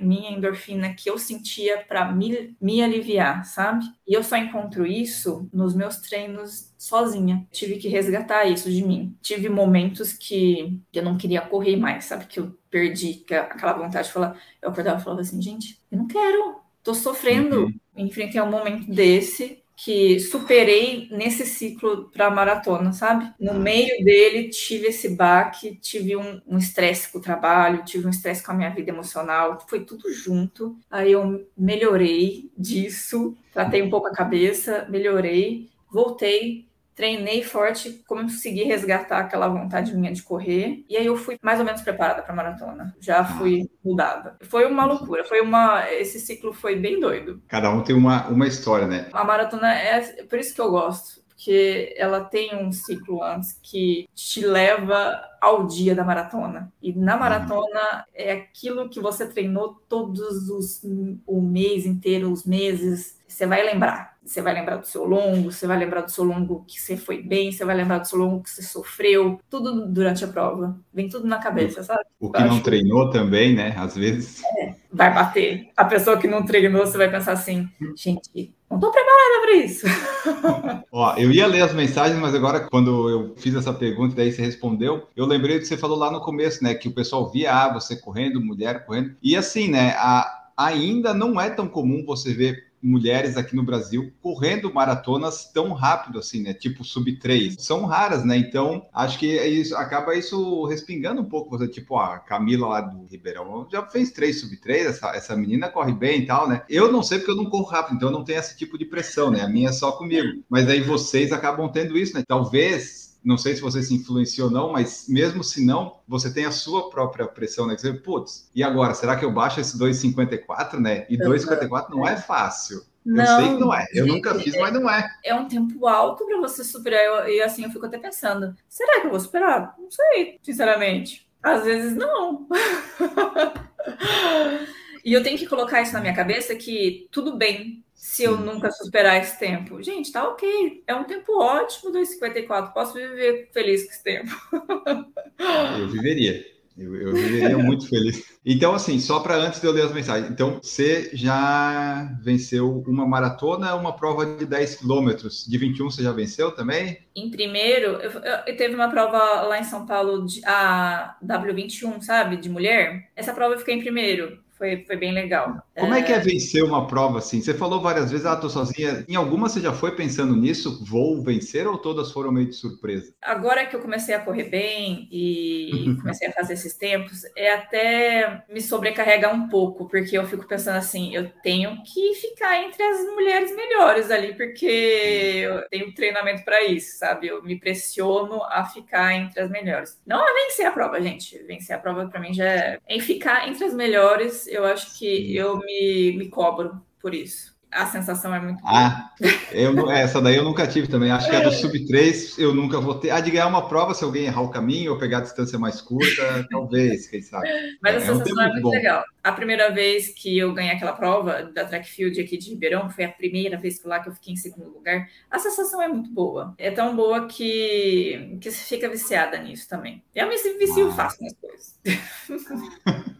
minha endorfina que eu sentia para me, me aliviar, sabe? E eu só encontro isso nos meus treinos sozinha. Tive que resgatar isso de mim. Tive momentos que eu não queria correr mais, sabe? Que eu perdi aquela vontade de falar. Eu acordava e falava assim, gente, eu não quero, tô sofrendo. Uhum. Enfrentei um momento desse que superei nesse ciclo para maratona, sabe? No meio dele tive esse baque, tive um estresse um com o trabalho, tive um estresse com a minha vida emocional, foi tudo junto. Aí eu melhorei disso, tratei um pouco a cabeça, melhorei, voltei treinei forte, consegui resgatar aquela vontade minha de correr, e aí eu fui mais ou menos preparada para maratona. Já fui mudada. Foi uma loucura, foi uma esse ciclo foi bem doido. Cada um tem uma, uma história, né? A maratona é por isso que eu gosto, porque ela tem um ciclo antes que te leva ao dia da maratona. E na uhum. maratona é aquilo que você treinou todos os o mês inteiro, os meses, você vai lembrar você vai lembrar do seu longo, você vai lembrar do seu longo que você foi bem, você vai lembrar do seu longo que você sofreu, tudo durante a prova. Vem tudo na cabeça, sabe? O que não treinou também, né? Às vezes. É, vai bater. A pessoa que não treinou, você vai pensar assim, gente, não tô preparada para isso. *laughs* Ó, eu ia ler as mensagens, mas agora, quando eu fiz essa pergunta e daí você respondeu, eu lembrei do que você falou lá no começo, né? Que o pessoal via ah, você correndo, mulher correndo. E assim, né? A, ainda não é tão comum você ver mulheres aqui no Brasil correndo maratonas tão rápido assim, né? Tipo sub 3. São raras, né? Então, acho que é isso, acaba isso respingando um pouco. Você, tipo, a Camila lá do Ribeirão já fez 3 sub 3, essa, essa menina corre bem e tal, né? Eu não sei porque eu não corro rápido, então eu não tenho esse tipo de pressão, né? A minha é só comigo. Mas aí vocês acabam tendo isso, né? Talvez não sei se você se influenciou ou não, mas mesmo se não, você tem a sua própria pressão, né? Que você, putz, e agora, será que eu baixo esse 2,54, né? E 2,54 não é fácil. Não, eu sei que não é. Eu nunca fiz, é, mas não é. É um tempo alto para você superar. E assim eu fico até pensando: será que eu vou superar? Não sei, sinceramente. Às vezes não. *laughs* e eu tenho que colocar isso na minha cabeça que tudo bem se eu nunca superar esse tempo. Gente, tá ok. É um tempo ótimo, 2,54. Posso viver feliz com esse tempo. *laughs* eu viveria. Eu, eu viveria muito feliz. Então, assim, só para antes de eu ler as mensagens. Então, você já venceu uma maratona, uma prova de 10 quilômetros. De 21 você já venceu também? Em primeiro, eu, eu, teve uma prova lá em São Paulo, de, a W21, sabe? De mulher. Essa prova eu fiquei em primeiro foi, foi bem legal. Como é... é que é vencer uma prova assim? Você falou várias vezes, ah, tô sozinha. Em alguma você já foi pensando nisso? Vou vencer ou todas foram meio de surpresa? Agora que eu comecei a correr bem e *laughs* comecei a fazer esses tempos, é até me sobrecarregar um pouco, porque eu fico pensando assim, eu tenho que ficar entre as mulheres melhores ali, porque eu tenho treinamento para isso, sabe? Eu me pressiono a ficar entre as melhores. Não a vencer a prova, gente. Vencer a prova para mim já é em ficar entre as melhores, eu acho que eu me, me cobro por isso a sensação é muito boa. Ah, eu, essa daí eu nunca tive também. Acho que a do sub 3 eu nunca vou ter. A de ganhar uma prova, se alguém errar o caminho ou pegar a distância mais curta, *laughs* talvez, quem sabe. Mas é, a sensação é, um é muito bom. legal. A primeira vez que eu ganhei aquela prova da track field aqui de Ribeirão, foi a primeira vez que lá que eu fiquei em segundo lugar. A sensação é muito boa. É tão boa que, que você fica viciada nisso também. Eu me vicio ah. fácil nas coisas. *laughs*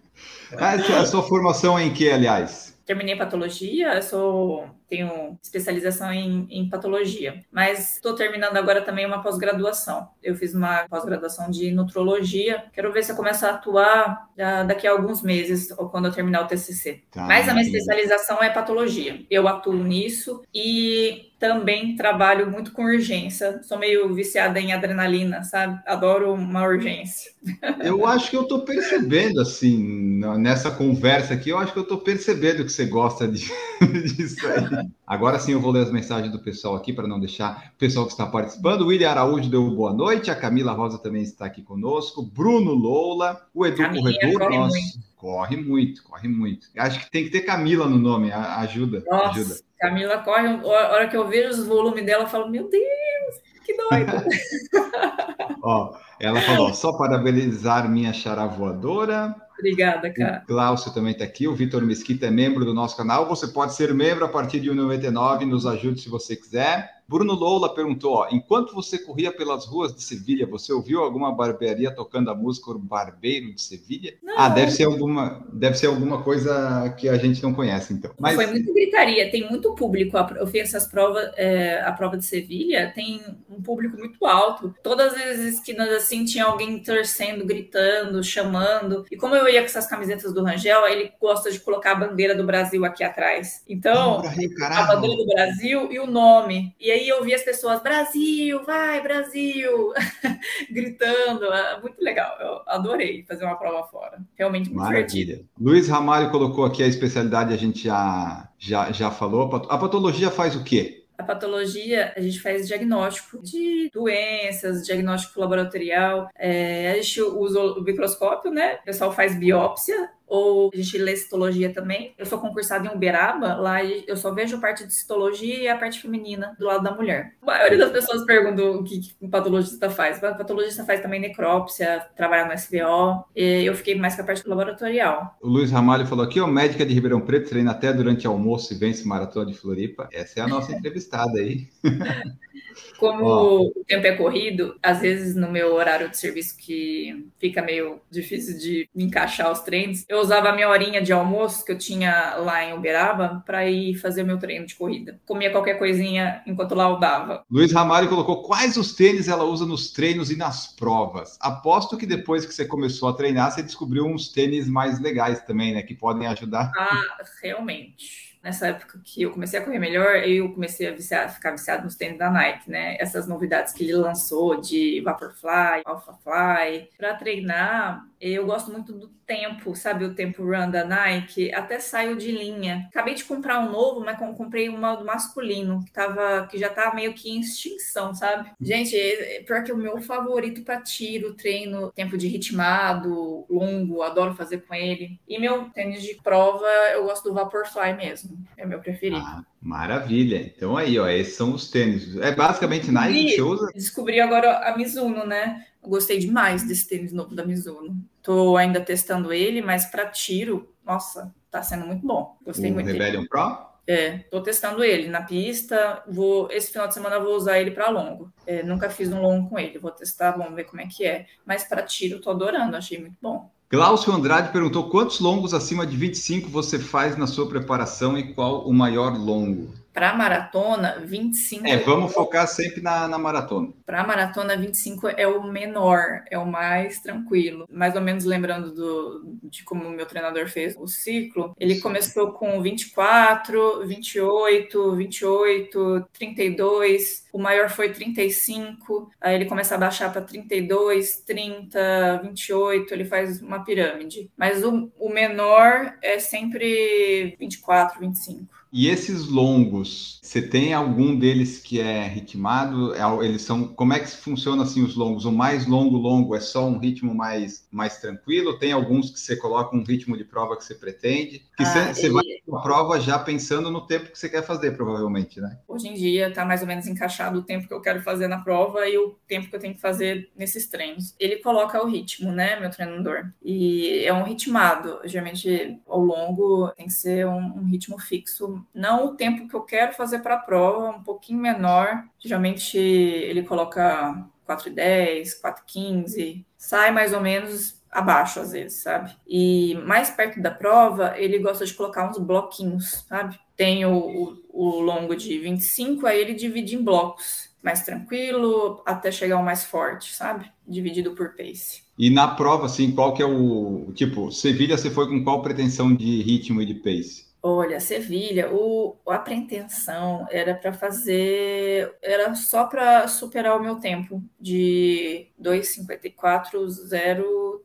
a sua formação é em que, aliás? terminei patologia, sou tenho especialização em, em patologia, mas estou terminando agora também uma pós-graduação. Eu fiz uma pós-graduação de nutrologia. Quero ver se eu começo a atuar daqui a alguns meses ou quando eu terminar o TCC. Tá, mas a minha especialização é patologia. Eu atuo nisso e também trabalho muito com urgência. Sou meio viciada em adrenalina, sabe? Adoro uma urgência. *laughs* Eu acho que eu estou percebendo, assim, nessa conversa aqui, eu acho que eu estou percebendo que você gosta de, *laughs* disso aí. Agora sim eu vou ler as mensagens do pessoal aqui para não deixar o pessoal que está participando. O William Araújo deu boa noite, a Camila Rosa também está aqui conosco, Bruno Loula, o Edu Corredor, corre nossa, muito. corre muito, corre muito. Acho que tem que ter Camila no nome, ajuda, nossa, ajuda. Camila corre, a hora que eu vejo os volumes dela, eu falo, meu Deus, que doido. *laughs* Ó, ela falou, só parabenizar minha chará voadora. Obrigada, cara. O Cláudio também está aqui. O Vitor Mesquita é membro do nosso canal. Você pode ser membro a partir de 1,99. Nos ajude se você quiser. Bruno Loula perguntou: ó, enquanto você corria pelas ruas de Sevilha, você ouviu alguma barbearia tocando a música O Barbeiro de Sevilha? Não. Ah, deve ser alguma, deve ser alguma coisa que a gente não conhece, então. Mas... Foi muito gritaria, tem muito público. Eu fiz essas provas, é, a prova de Sevilha tem um público muito alto. Todas as esquinas assim tinha alguém torcendo, gritando, chamando. E como eu ia com essas camisetas do Rangel, ele gosta de colocar a bandeira do Brasil aqui atrás. Então, a bandeira do Brasil e o nome. E aí eu vi as pessoas, Brasil, vai, Brasil, *laughs* gritando. É muito legal. Eu adorei fazer uma prova fora. Realmente muito Maravilha. divertido. Luiz Ramalho colocou aqui a especialidade, a gente já, já, já falou. A patologia faz o quê? A patologia, a gente faz diagnóstico de doenças, diagnóstico laboratorial. É, a gente usa o microscópio, né? O pessoal faz biópsia ou a gente lê citologia também. Eu sou concursada em Uberaba, lá eu só vejo parte de citologia e a parte feminina do lado da mulher. A maioria das pessoas perguntam o que o patologista faz. O patologista faz também necrópsia, trabalha no SBO. eu fiquei mais com a parte laboratorial. O Luiz Ramalho falou aqui, ó, médica de Ribeirão Preto, treina até durante almoço e vence maratona de Floripa. Essa é a nossa *laughs* entrevistada aí. *laughs* Como oh. o tempo é corrido, às vezes no meu horário de serviço que fica meio difícil de encaixar os treinos, eu usava a minha horinha de almoço que eu tinha lá em Uberaba para ir fazer o meu treino de corrida. Comia qualquer coisinha enquanto lá eu dava. Luiz Ramalho colocou quais os tênis ela usa nos treinos e nas provas. Aposto que depois que você começou a treinar, você descobriu uns tênis mais legais também, né? Que podem ajudar. Ah, realmente nessa época que eu comecei a correr melhor, eu comecei a, viciar, ficar viciado nos tênis da Nike, né? Essas novidades que ele lançou de Vaporfly, Alphafly. Para treinar, eu gosto muito do tempo, sabe? O tempo run da Nike. Até saiu de linha. Acabei de comprar um novo, mas comprei um do masculino, que, tava, que já tá meio que em extinção, sabe? Gente, é, pior que o meu favorito para tiro, treino, tempo de ritmado, longo, adoro fazer com ele. E meu tênis de prova, eu gosto do Vaporfly mesmo. É meu preferido. Ah. Maravilha. Então aí, ó, esses são os tênis. É basicamente Nike que você usa? Descobri agora a Mizuno, né? gostei demais desse tênis novo da Mizuno. Tô ainda testando ele, mas para tiro, nossa, tá sendo muito bom. Gostei o muito Rebellion dele. Pro? É, tô testando ele na pista. Vou esse final de semana eu vou usar ele para longo. É, nunca fiz um longo com ele. Vou testar, vamos ver como é que é. Mas para tiro, tô adorando. Achei muito bom. Glaucio Andrade perguntou quantos longos acima de 25 você faz na sua preparação e qual o maior longo? Para maratona, 25. É, vamos focar sempre na, na maratona. Para maratona, 25 é o menor, é o mais tranquilo. Mais ou menos lembrando do, de como o meu treinador fez o ciclo, ele começou com 24, 28, 28, 32. O maior foi 35, aí ele começa a baixar para 32, 30, 28, ele faz uma pirâmide. Mas o, o menor é sempre 24, 25. E esses longos, você tem algum deles que é ritmado? É eles são, como é que funciona assim os longos? O mais longo longo é só um ritmo mais mais tranquilo? Tem alguns que você coloca um ritmo de prova que você pretende? Que ah, você, ele... vai para a prova já pensando no tempo que você quer fazer, provavelmente, né? Hoje em dia está mais ou menos encaixado o tempo que eu quero fazer na prova e o tempo que eu tenho que fazer nesses treinos. Ele coloca o ritmo, né, meu treinador? E é um ritmado. Geralmente, ao longo tem que ser um, um ritmo fixo não o tempo que eu quero fazer para a prova, um pouquinho menor. Geralmente ele coloca 4,10, 4,15, sai mais ou menos abaixo às vezes, sabe? E mais perto da prova, ele gosta de colocar uns bloquinhos, sabe? Tem o, o, o longo de 25, aí ele divide em blocos, mais tranquilo, até chegar ao mais forte, sabe? Dividido por pace. E na prova, assim, qual que é o... Tipo, Sevilha, você foi com qual pretensão de ritmo e de pace? Olha, Sevilha, o, a pretensão era para fazer, era só para superar o meu tempo de 2,54,0.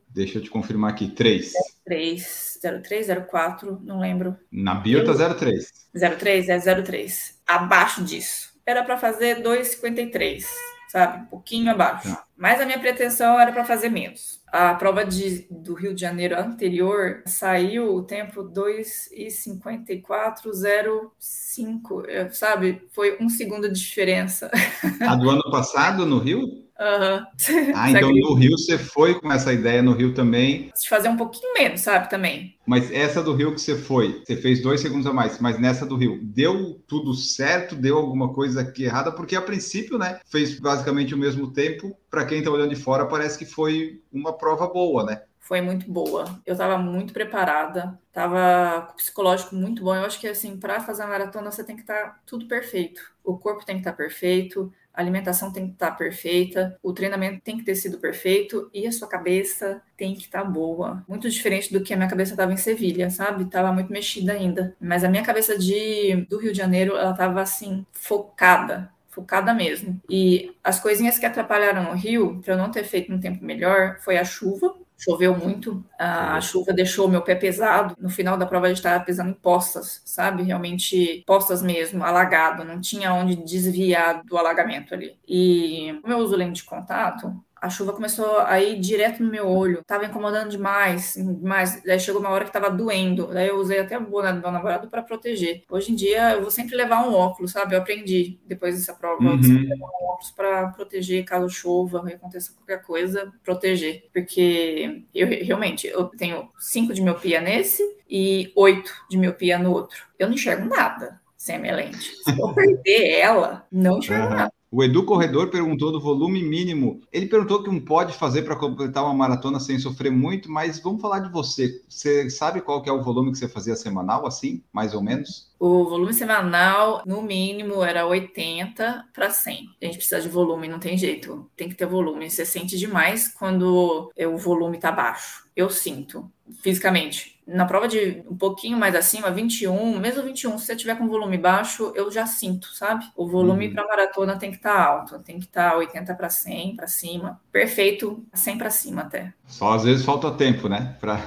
Deixa eu te confirmar aqui, 3. 03, 03, 04, não lembro. Na bio tá 03. 03, é 03. Abaixo disso. Era para fazer 2,53 sabe? Um pouquinho abaixo. Tá. Mas a minha pretensão era para fazer menos. A prova de, do Rio de Janeiro anterior saiu o tempo 2,54,05, sabe? Foi um segundo de diferença. *laughs* A do ano passado no Rio? Uhum. Ah, então no Rio você foi com essa ideia no Rio também. De fazer um pouquinho menos, sabe, também. Mas essa do Rio que você foi, você fez dois segundos a mais, mas nessa do Rio, deu tudo certo? Deu alguma coisa aqui errada? Porque a princípio, né, fez basicamente o mesmo tempo. Para quem está olhando de fora, parece que foi uma prova boa, né? foi muito boa. Eu estava muito preparada, estava com psicológico muito bom. Eu acho que assim, para fazer a maratona você tem que estar tá tudo perfeito. O corpo tem que estar tá perfeito, a alimentação tem que estar tá perfeita, o treinamento tem que ter sido perfeito e a sua cabeça tem que estar tá boa. Muito diferente do que a minha cabeça estava em Sevilha, sabe? Tava muito mexida ainda. Mas a minha cabeça de do Rio de Janeiro, ela tava assim focada, focada mesmo. E as coisinhas que atrapalharam no Rio, para eu não ter feito um tempo melhor, foi a chuva, choveu muito, a chuva deixou meu pé pesado. No final da prova a gente estava pesando em postas, sabe? Realmente postas mesmo, alagado, não tinha onde desviar do alagamento ali. E como eu uso lente de contato, a chuva começou a ir direto no meu olho, tava incomodando demais, demais. Daí chegou uma hora que tava doendo, daí eu usei até a boné do meu namorado para proteger. Hoje em dia eu vou sempre levar um óculos, sabe? Eu aprendi depois dessa prova, uhum. eu sempre levar um óculos para proteger caso chova, aconteça qualquer coisa, proteger. Porque eu realmente eu tenho 5 de miopia nesse e 8 de miopia no outro. Eu não enxergo nada sem a minha lente. Se eu perder ela, não enxergo uhum. nada. O Edu Corredor perguntou do volume mínimo. Ele perguntou que um pode fazer para completar uma maratona sem sofrer muito, mas vamos falar de você. Você sabe qual que é o volume que você fazia semanal, assim, mais ou menos? O volume semanal, no mínimo, era 80 para 100. A gente precisa de volume, não tem jeito. Tem que ter volume. Você sente demais quando o volume está baixo. Eu sinto, fisicamente na prova de um pouquinho mais acima, 21, mesmo 21, se você tiver com volume baixo, eu já sinto, sabe? O volume uhum. para maratona tem que estar tá alto, tem que estar tá 80 para 100 para cima, perfeito, 100 para cima até. Só às vezes falta tempo, né? *laughs* Para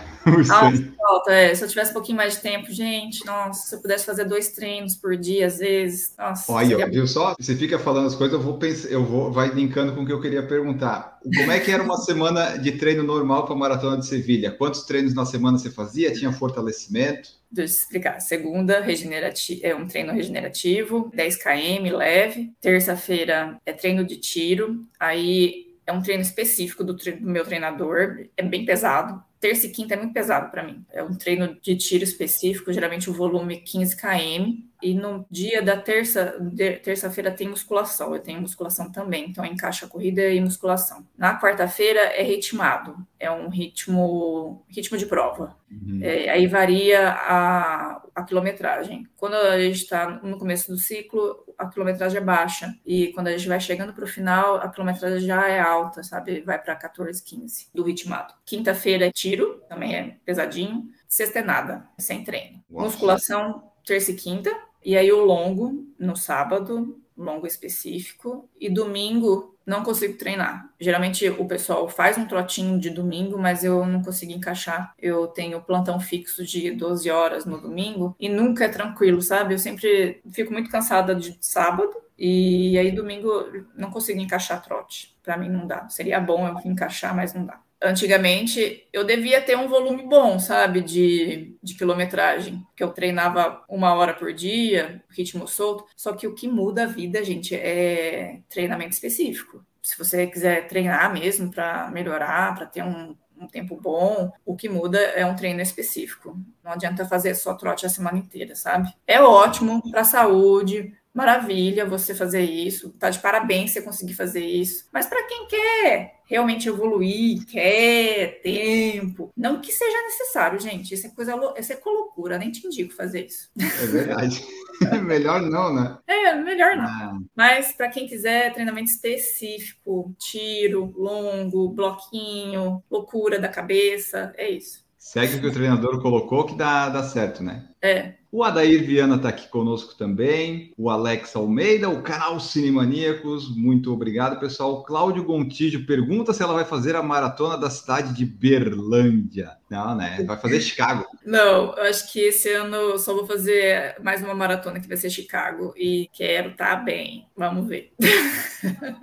falta, é. Se eu tivesse um pouquinho mais de tempo, gente, nossa, se eu pudesse fazer dois treinos por dia, às vezes, nossa. Olha, seria... viu só? Você fica falando as coisas, eu vou pensar, eu vou, vai linkando com o que eu queria perguntar. Como é que era uma *laughs* semana de treino normal para maratona de Sevilha? Quantos treinos na semana você fazia? Tinha fortalecimento? Deixa eu explicar. Segunda, regenerativo, é um treino regenerativo, 10 km leve. Terça-feira é treino de tiro. Aí é um treino específico do, tre do meu treinador, é bem pesado. Terça e quinta é muito pesado para mim. É um treino de tiro específico, geralmente o volume 15 km. E no dia da terça, terça-feira tem musculação. Eu tenho musculação também, então encaixa corrida e musculação. Na quarta-feira é ritmado, é um ritmo ritmo de prova. Uhum. É, aí varia a, a quilometragem. Quando a gente está no começo do ciclo, a quilometragem é baixa. E quando a gente vai chegando para o final, a quilometragem já é alta, sabe? Vai para 14, 15 do ritmado. Quinta-feira é tiro, também é pesadinho. Sexta é nada, sem treino. Nossa. Musculação, terça e quinta. E aí o longo no sábado, longo específico. E domingo não consigo treinar. Geralmente o pessoal faz um trotinho de domingo, mas eu não consigo encaixar. Eu tenho plantão fixo de 12 horas no domingo e nunca é tranquilo, sabe? Eu sempre fico muito cansada de sábado e aí domingo não consigo encaixar trote. Para mim não dá. Seria bom eu encaixar, mas não dá antigamente eu devia ter um volume bom, sabe, de, de quilometragem, que eu treinava uma hora por dia, ritmo solto. Só que o que muda a vida, gente, é treinamento específico. Se você quiser treinar mesmo para melhorar, para ter um, um tempo bom, o que muda é um treino específico. Não adianta fazer só trote a semana inteira, sabe? É ótimo para a saúde, maravilha você fazer isso, tá de parabéns você conseguir fazer isso. Mas para quem quer realmente evoluir, quer tempo, não que seja necessário, gente. Isso é coisa, isso é loucura, nem te indico fazer isso. É verdade. *laughs* melhor não, né? É, melhor não. Ah. Mas para quem quiser treinamento específico, tiro, longo, bloquinho, loucura da cabeça, é isso. Segue o que o treinador colocou que dá, dá certo, né? É. O Adair Viana está aqui conosco também, o Alex Almeida, o canal Cinemaníacos, muito obrigado, pessoal. Cláudio Gontijo pergunta se ela vai fazer a maratona da cidade de Berlândia. Não, né? Vai fazer Chicago. Não, eu acho que esse ano só vou fazer mais uma maratona que vai ser Chicago e quero estar tá bem. Vamos ver. *laughs*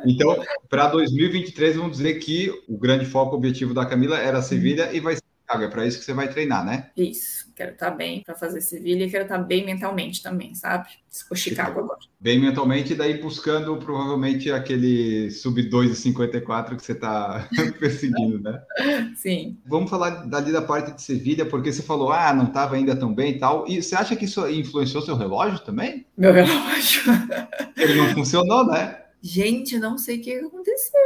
Então, para 2023, vamos dizer que o grande foco objetivo da Camila era Sevilha e vai ser Chicago. É para isso que você vai treinar, né? Isso quero estar bem para fazer Sevilha e quero estar bem mentalmente também, sabe? O Chicago agora. Bem mentalmente, e daí buscando provavelmente aquele sub 2,54 que você está *laughs* perseguindo, né? Sim. Vamos falar dali da parte de Sevilha, porque você falou, ah, não estava ainda tão bem e tal. E você acha que isso influenciou seu relógio também? Meu relógio. Ele não funcionou, né? Gente, não sei o que aconteceu.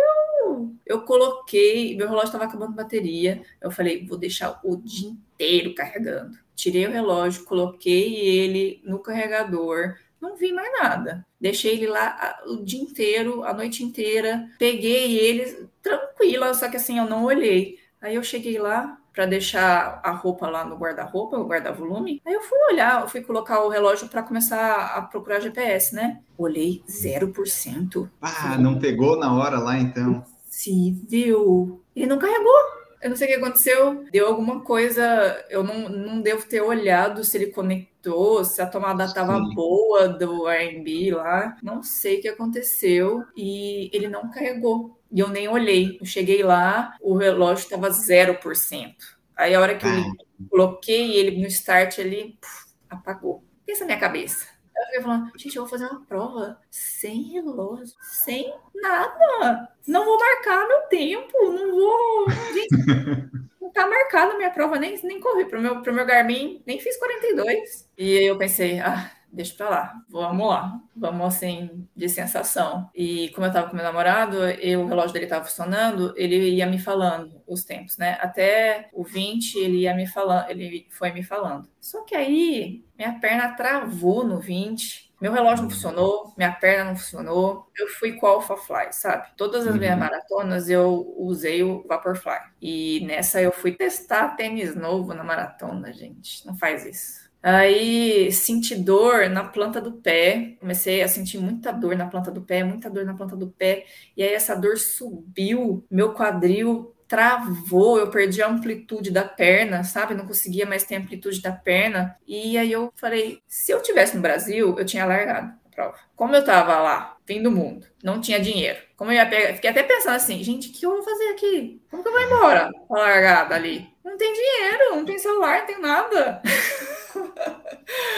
Eu coloquei, meu relógio estava acabando bateria. Eu falei, vou deixar o dia inteiro carregando. Tirei o relógio, coloquei ele no carregador, não vi mais nada. Deixei ele lá o dia inteiro, a noite inteira. Peguei ele tranquila, só que assim eu não olhei. Aí eu cheguei lá, para deixar a roupa lá no guarda-roupa, o guarda-volume. Aí eu fui olhar, eu fui colocar o relógio para começar a procurar GPS, né? Olhei 0%. Ah, não pegou na hora lá então? Possível. Ele não carregou. Eu não sei o que aconteceu. Deu alguma coisa. Eu não, não devo ter olhado se ele conectou, se a tomada estava boa do Airbnb lá. Não sei o que aconteceu. E ele não carregou. E eu nem olhei. Eu cheguei lá, o relógio estava 0%. Aí a hora que eu coloquei ele no start ali, apagou. Pensa na minha cabeça. Eu fiquei falando, gente, eu vou fazer uma prova sem relógio, sem nada. Não vou marcar meu tempo, não vou. Gente, *laughs* não tá marcada a minha prova, nem, nem corri. Pro meu, pro meu Garmin, nem fiz 42. E aí eu pensei, ah, deixa pra lá, vamos lá, vamos assim, de sensação. E como eu tava com meu namorado, eu, o relógio dele tava funcionando, ele ia me falando os tempos, né? Até o 20 ele ia me falando, ele foi me falando. Só que aí minha perna travou no 20. Meu relógio não funcionou, minha perna não funcionou. Eu fui com o AlphaFly, sabe? Todas as uhum. minhas maratonas eu usei o Vaporfly. E nessa eu fui testar tênis novo na maratona, gente. Não faz isso. Aí senti dor na planta do pé, comecei a sentir muita dor na planta do pé, muita dor na planta do pé, e aí essa dor subiu, meu quadril travou, eu perdi a amplitude da perna, sabe? Não conseguia mais ter amplitude da perna. E aí eu falei, se eu tivesse no Brasil, eu tinha largado a prova. Como eu tava lá, fim do mundo, não tinha dinheiro. Como eu ia pegar, fiquei até pensando assim, gente, o que eu vou fazer aqui? Como que eu vou embora? Largada ali. Não tem dinheiro, não tem celular, não tem nada. *laughs*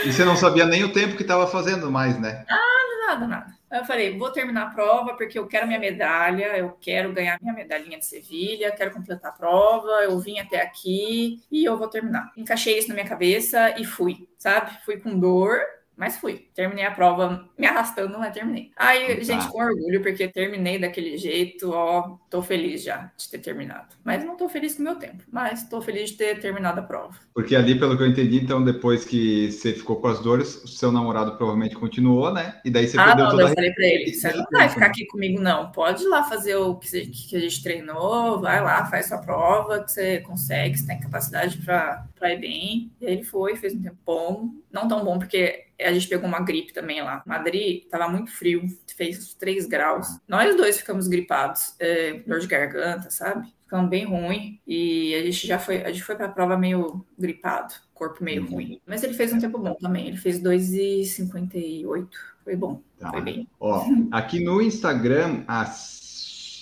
E você não sabia nem o tempo que estava fazendo mais, né? Nada, nada, nada. Aí eu falei, vou terminar a prova porque eu quero minha medalha, eu quero ganhar minha medalhinha de Sevilha, quero completar a prova, eu vim até aqui e eu vou terminar. Encaixei isso na minha cabeça e fui, sabe? Fui com dor, Mas fui. Terminei a prova me arrastando, mas terminei. Aí, Tá. gente, com orgulho, porque terminei daquele jeito, ó, tô feliz já de ter terminado. Mas não tô feliz com o meu tempo, mas tô feliz de ter terminado a prova. Porque ali, pelo que eu entendi, então, depois que você ficou com as dores, o seu namorado provavelmente continuou, né? E daí você ah, perdeu não, toda eu a falei pra ele, você não vai ficar aqui comigo, não. Pode ir lá fazer o que a gente treinou, vai lá, faz sua prova, que você consegue, você tem capacidade pra, pra ir bem. E aí ele foi, fez um tempo bom. Não tão bom, porque a gente pegou uma gripe também lá. Madrid tava muito frio, fez uns 3 graus. Nós dois ficamos gripados, é, dor de garganta, sabe? Ficamos bem ruim. E a gente já foi, a gente foi pra prova meio gripado, corpo meio Uhum. ruim. Mas ele fez um tempo bom também. Ele fez 2,58. Foi bom. Tá. Foi bem. Ó, aqui no Instagram, a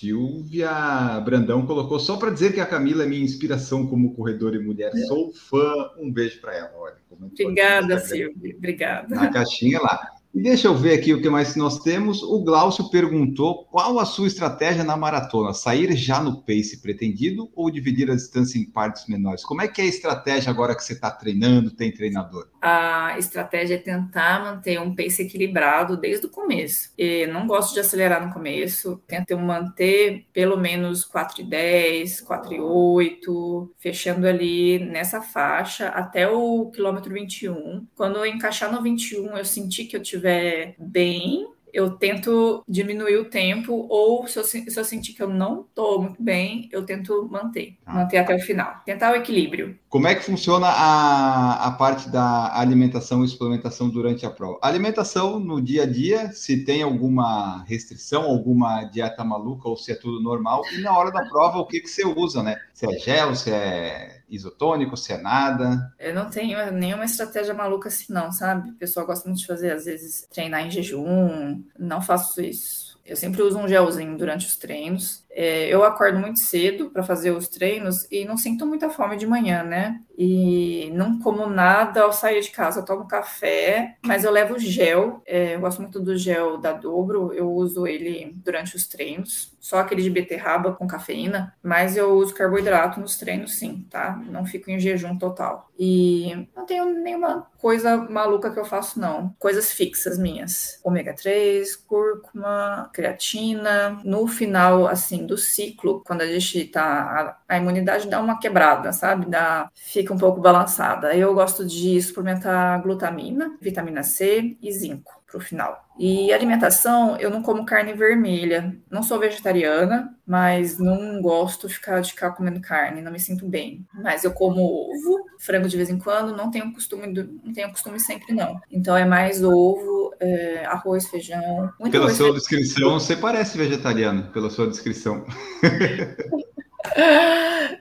Silvia Brandão colocou só para dizer que a Camila é minha inspiração como corredora e mulher. Sou fã. Um beijo para ela. Olha, no Obrigada, Silvia. Obrigada. Na caixinha lá. E deixa eu ver aqui o que mais nós temos. O Glaucio perguntou qual a sua estratégia na maratona? Sair já no pace pretendido ou dividir a distância em partes menores? Como é que é a estratégia agora que você está treinando, tem treinador? A estratégia é tentar manter um pace equilibrado desde o começo. E não gosto de acelerar no começo. Tento manter pelo menos 4,10, 4,8, fechando ali nessa faixa até o quilômetro 21. Quando eu encaixar no 21, eu senti que eu estiver bem, eu tento diminuir o tempo, ou se eu, se eu sentir que eu não estou muito bem, eu tento manter, Ah. manter até o final. Tentar o equilíbrio. Como é que funciona a, a parte da alimentação e suplementação durante a prova? A alimentação no dia a dia, se tem alguma restrição, alguma dieta maluca ou se é tudo normal, e na hora da prova, o que, que você usa, né? Se é gel, se é isotônico, se é nada. Eu não tenho nenhuma estratégia maluca assim, não, sabe? O pessoal gosta muito de fazer, às vezes, treinar em jejum. Não faço isso. Eu sempre uso um gelzinho durante os treinos. É, eu acordo muito cedo para fazer os treinos e não sinto muita fome de manhã, né? E não como nada ao sair de casa. Eu tomo café, mas eu levo gel. É, eu gosto muito do gel da Dobro. Eu uso ele durante os treinos. Só aquele de beterraba com cafeína. Mas eu uso carboidrato nos treinos, sim, tá? Não fico em jejum total. E não tenho nenhuma coisa maluca que eu faço, não. Coisas fixas minhas. Ômega 3, cúrcuma, creatina. No final, assim, do ciclo, quando a gente tá. A, a imunidade dá uma quebrada, sabe? Dá, fica um pouco balançada. Eu gosto de suplementar glutamina, vitamina C e zinco pro final. E alimentação, eu não como carne vermelha. Não sou vegetariana, mas não gosto de ficar, de ficar comendo carne, não me sinto bem. Mas eu como ovo, frango de vez em quando, não tenho costume, não tenho costume sempre não. Então é mais ovo, é, arroz, feijão. Pela sua descrição, você parece vegetariano, pela sua descrição.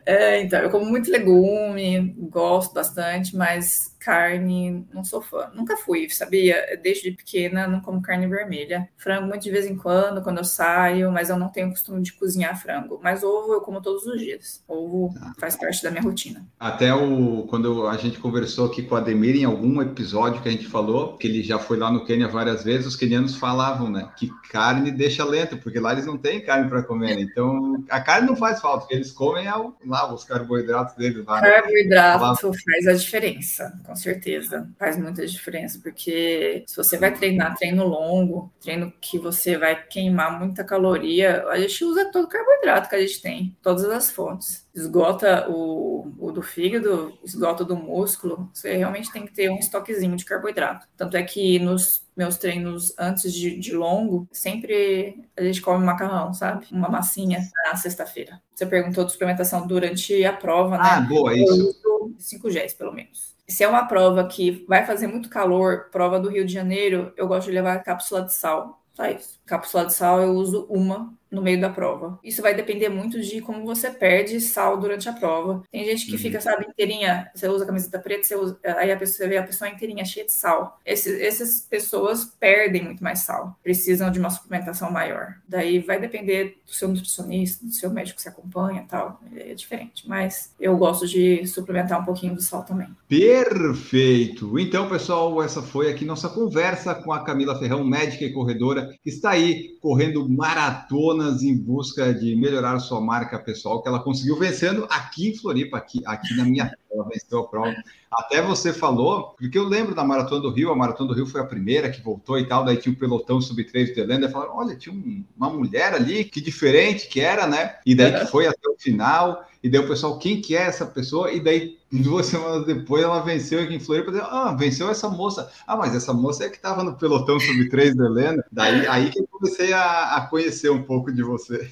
É, então, eu como muito legume, gosto bastante, mas carne não sou fã. Nunca fui, sabia? Desde pequena não como carne vermelha. Frango muito de vez em quando, quando eu saio, mas eu não tenho costume de cozinhar frango. Mas ovo eu como todos os dias. Ovo faz parte da minha rotina. Até o quando a gente conversou aqui com o Ademir em algum episódio que a gente falou, que ele já foi lá no Quênia várias vezes, os quenianos falavam, né, que carne deixa lento, porque lá eles não têm carne para comer, né? Então a carne não faz falta, o que eles comem é lá os carboidratos deles lá. né? Carboidrato faz a diferença, com certeza. Faz muita diferença, porque se você vai treinar treino longo, treino que você vai queimar muita caloria, a gente usa todo o carboidrato que a gente tem, todas as fontes. Esgota o, o do fígado, esgota o do músculo, você realmente tem que ter um estoquezinho de carboidrato. Tanto é que nos meus treinos antes de, de longo, sempre a gente come macarrão, sabe? Uma massinha na sexta-feira. Você perguntou de suplementação durante a prova, né? Ah, boa, Eu isso. uso 5 Gs, pelo menos. Se é uma prova que vai fazer muito calor, prova do Rio de Janeiro, eu gosto de levar cápsula de sal. Só isso. Cápsula de sal eu uso uma no meio da prova. Isso vai depender muito de como você perde sal durante a prova. Tem gente que Uhum. fica, sabe, inteirinha. Você usa camiseta preta, você usa, aí a pessoa você vê a pessoa inteirinha cheia de sal. Esses, essas pessoas perdem muito mais sal. Precisam de uma suplementação maior. Daí vai depender do seu nutricionista, do seu médico que você acompanha e tal. É diferente. Mas eu gosto de suplementar um pouquinho do sal também. Perfeito. Então, pessoal, essa foi aqui nossa conversa com a Camila Ferrão, médica e corredora, que está aí correndo maratonas em busca de melhorar sua marca pessoal, que ela conseguiu vencendo aqui em Floripa, aqui, aqui na minha *laughs* ela venceu a prova. Até você falou, porque eu lembro da Maratona do Rio, a Maratona do Rio foi a primeira que voltou e tal, daí tinha o pelotão sub-3 do Helena, e falaram, olha, tinha um, uma mulher ali, que diferente que era, né? E daí que foi até o final, e daí o pessoal, quem que é essa pessoa? E daí, duas *laughs* semanas depois, ela venceu aqui em Floripa, ah, venceu essa moça. Ah, mas essa moça é que estava no pelotão sub-3 do Helena. Daí, aí que eu comecei a, a conhecer um pouco de você.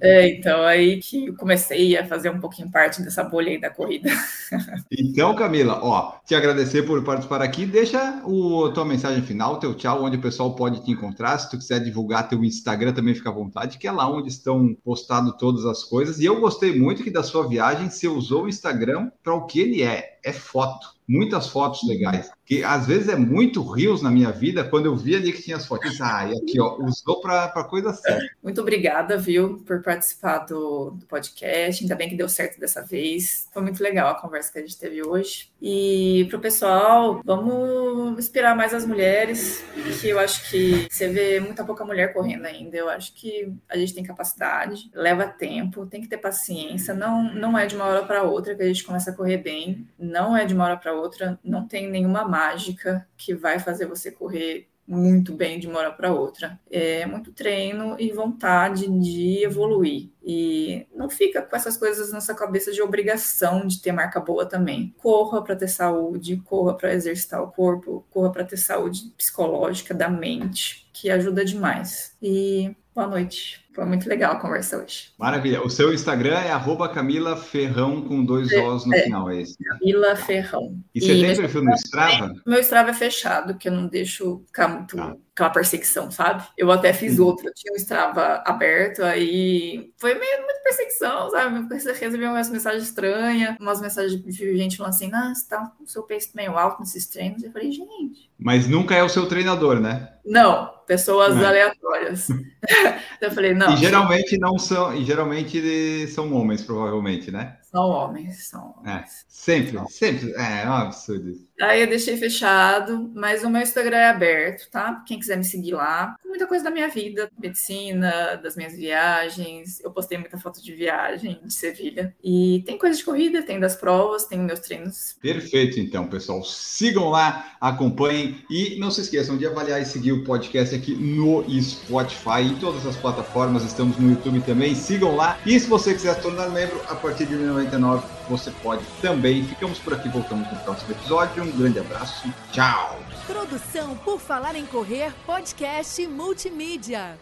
É, então aí que eu comecei a fazer um pouquinho parte dessa bolha aí da corrida. *laughs* Então, Camila, ó, te agradecer por participar aqui. Deixa o tua mensagem final, teu tchau, onde o pessoal pode te encontrar. Se tu quiser divulgar teu Instagram, também fica à vontade, que é lá onde estão postado todas as coisas. E eu gostei muito que da sua viagem você usou o Instagram para o que ele é, é foto muitas fotos legais. Que às vezes é muito rios na minha vida, quando eu vi ali que tinha as fotos, ah, e aqui, ó, usou para coisa certa. Muito obrigada, viu, por participar do, do, podcast. Ainda bem que deu certo dessa vez. Foi muito legal a conversa que a gente teve hoje. E para o pessoal, vamos inspirar mais as mulheres, que eu acho que você vê muita pouca mulher correndo ainda. Eu acho que a gente tem capacidade, leva tempo, tem que ter paciência. Não, não é de uma hora para outra que a gente começa a correr bem, não é de uma hora para outra, não tem nenhuma mágica que vai fazer você correr muito bem de uma hora para outra. É muito treino e vontade de evoluir. E não fica com essas coisas na sua cabeça de obrigação de ter marca boa também. Corra para ter saúde, corra para exercitar o corpo, corra para ter saúde psicológica da mente, que ajuda demais. E boa noite. Foi muito legal a conversa hoje. Maravilha. O seu Instagram é arroba Camila Ferrão com dois é, Os no é, final, é isso? Camila Ferrão. E você e tem perfil no Strava? Meu Strava é fechado, que eu não deixo ficar muito tá. Aquela perseguição, sabe? Eu até fiz outro, eu tinha o Strava aberto, aí foi meio muita perseguição, sabe? Eu recebi umas mensagens estranhas, umas mensagens de gente falando assim, ah, você tá com o seu peso meio alto nesses treinos. Eu falei, gente. Mas nunca é o seu treinador, né? Não, pessoas é. aleatórias. *laughs* eu falei, não. E geralmente não são, e geralmente são homens, provavelmente, né? São homens, são é, homens. É, sempre, sempre. É, é um absurdo isso. Aí eu deixei fechado, mas o meu Instagram é aberto, tá? Quem quiser me seguir lá. Muita coisa da minha vida, medicina, das minhas viagens. Eu postei muita foto de viagem de Sevilha. E tem coisa de corrida, tem das provas, tem meus treinos. Perfeito, então, pessoal. Sigam lá, acompanhem e não se esqueçam de avaliar e seguir o podcast aqui no Spotify, em todas as plataformas. Estamos no YouTube também. Sigam lá. E se você quiser se tornar membro, a partir de 99 você pode também. Ficamos por aqui, voltamos no próximo episódio. Um grande abraço, tchau! Produção por Falar em Correr, podcast multimídia.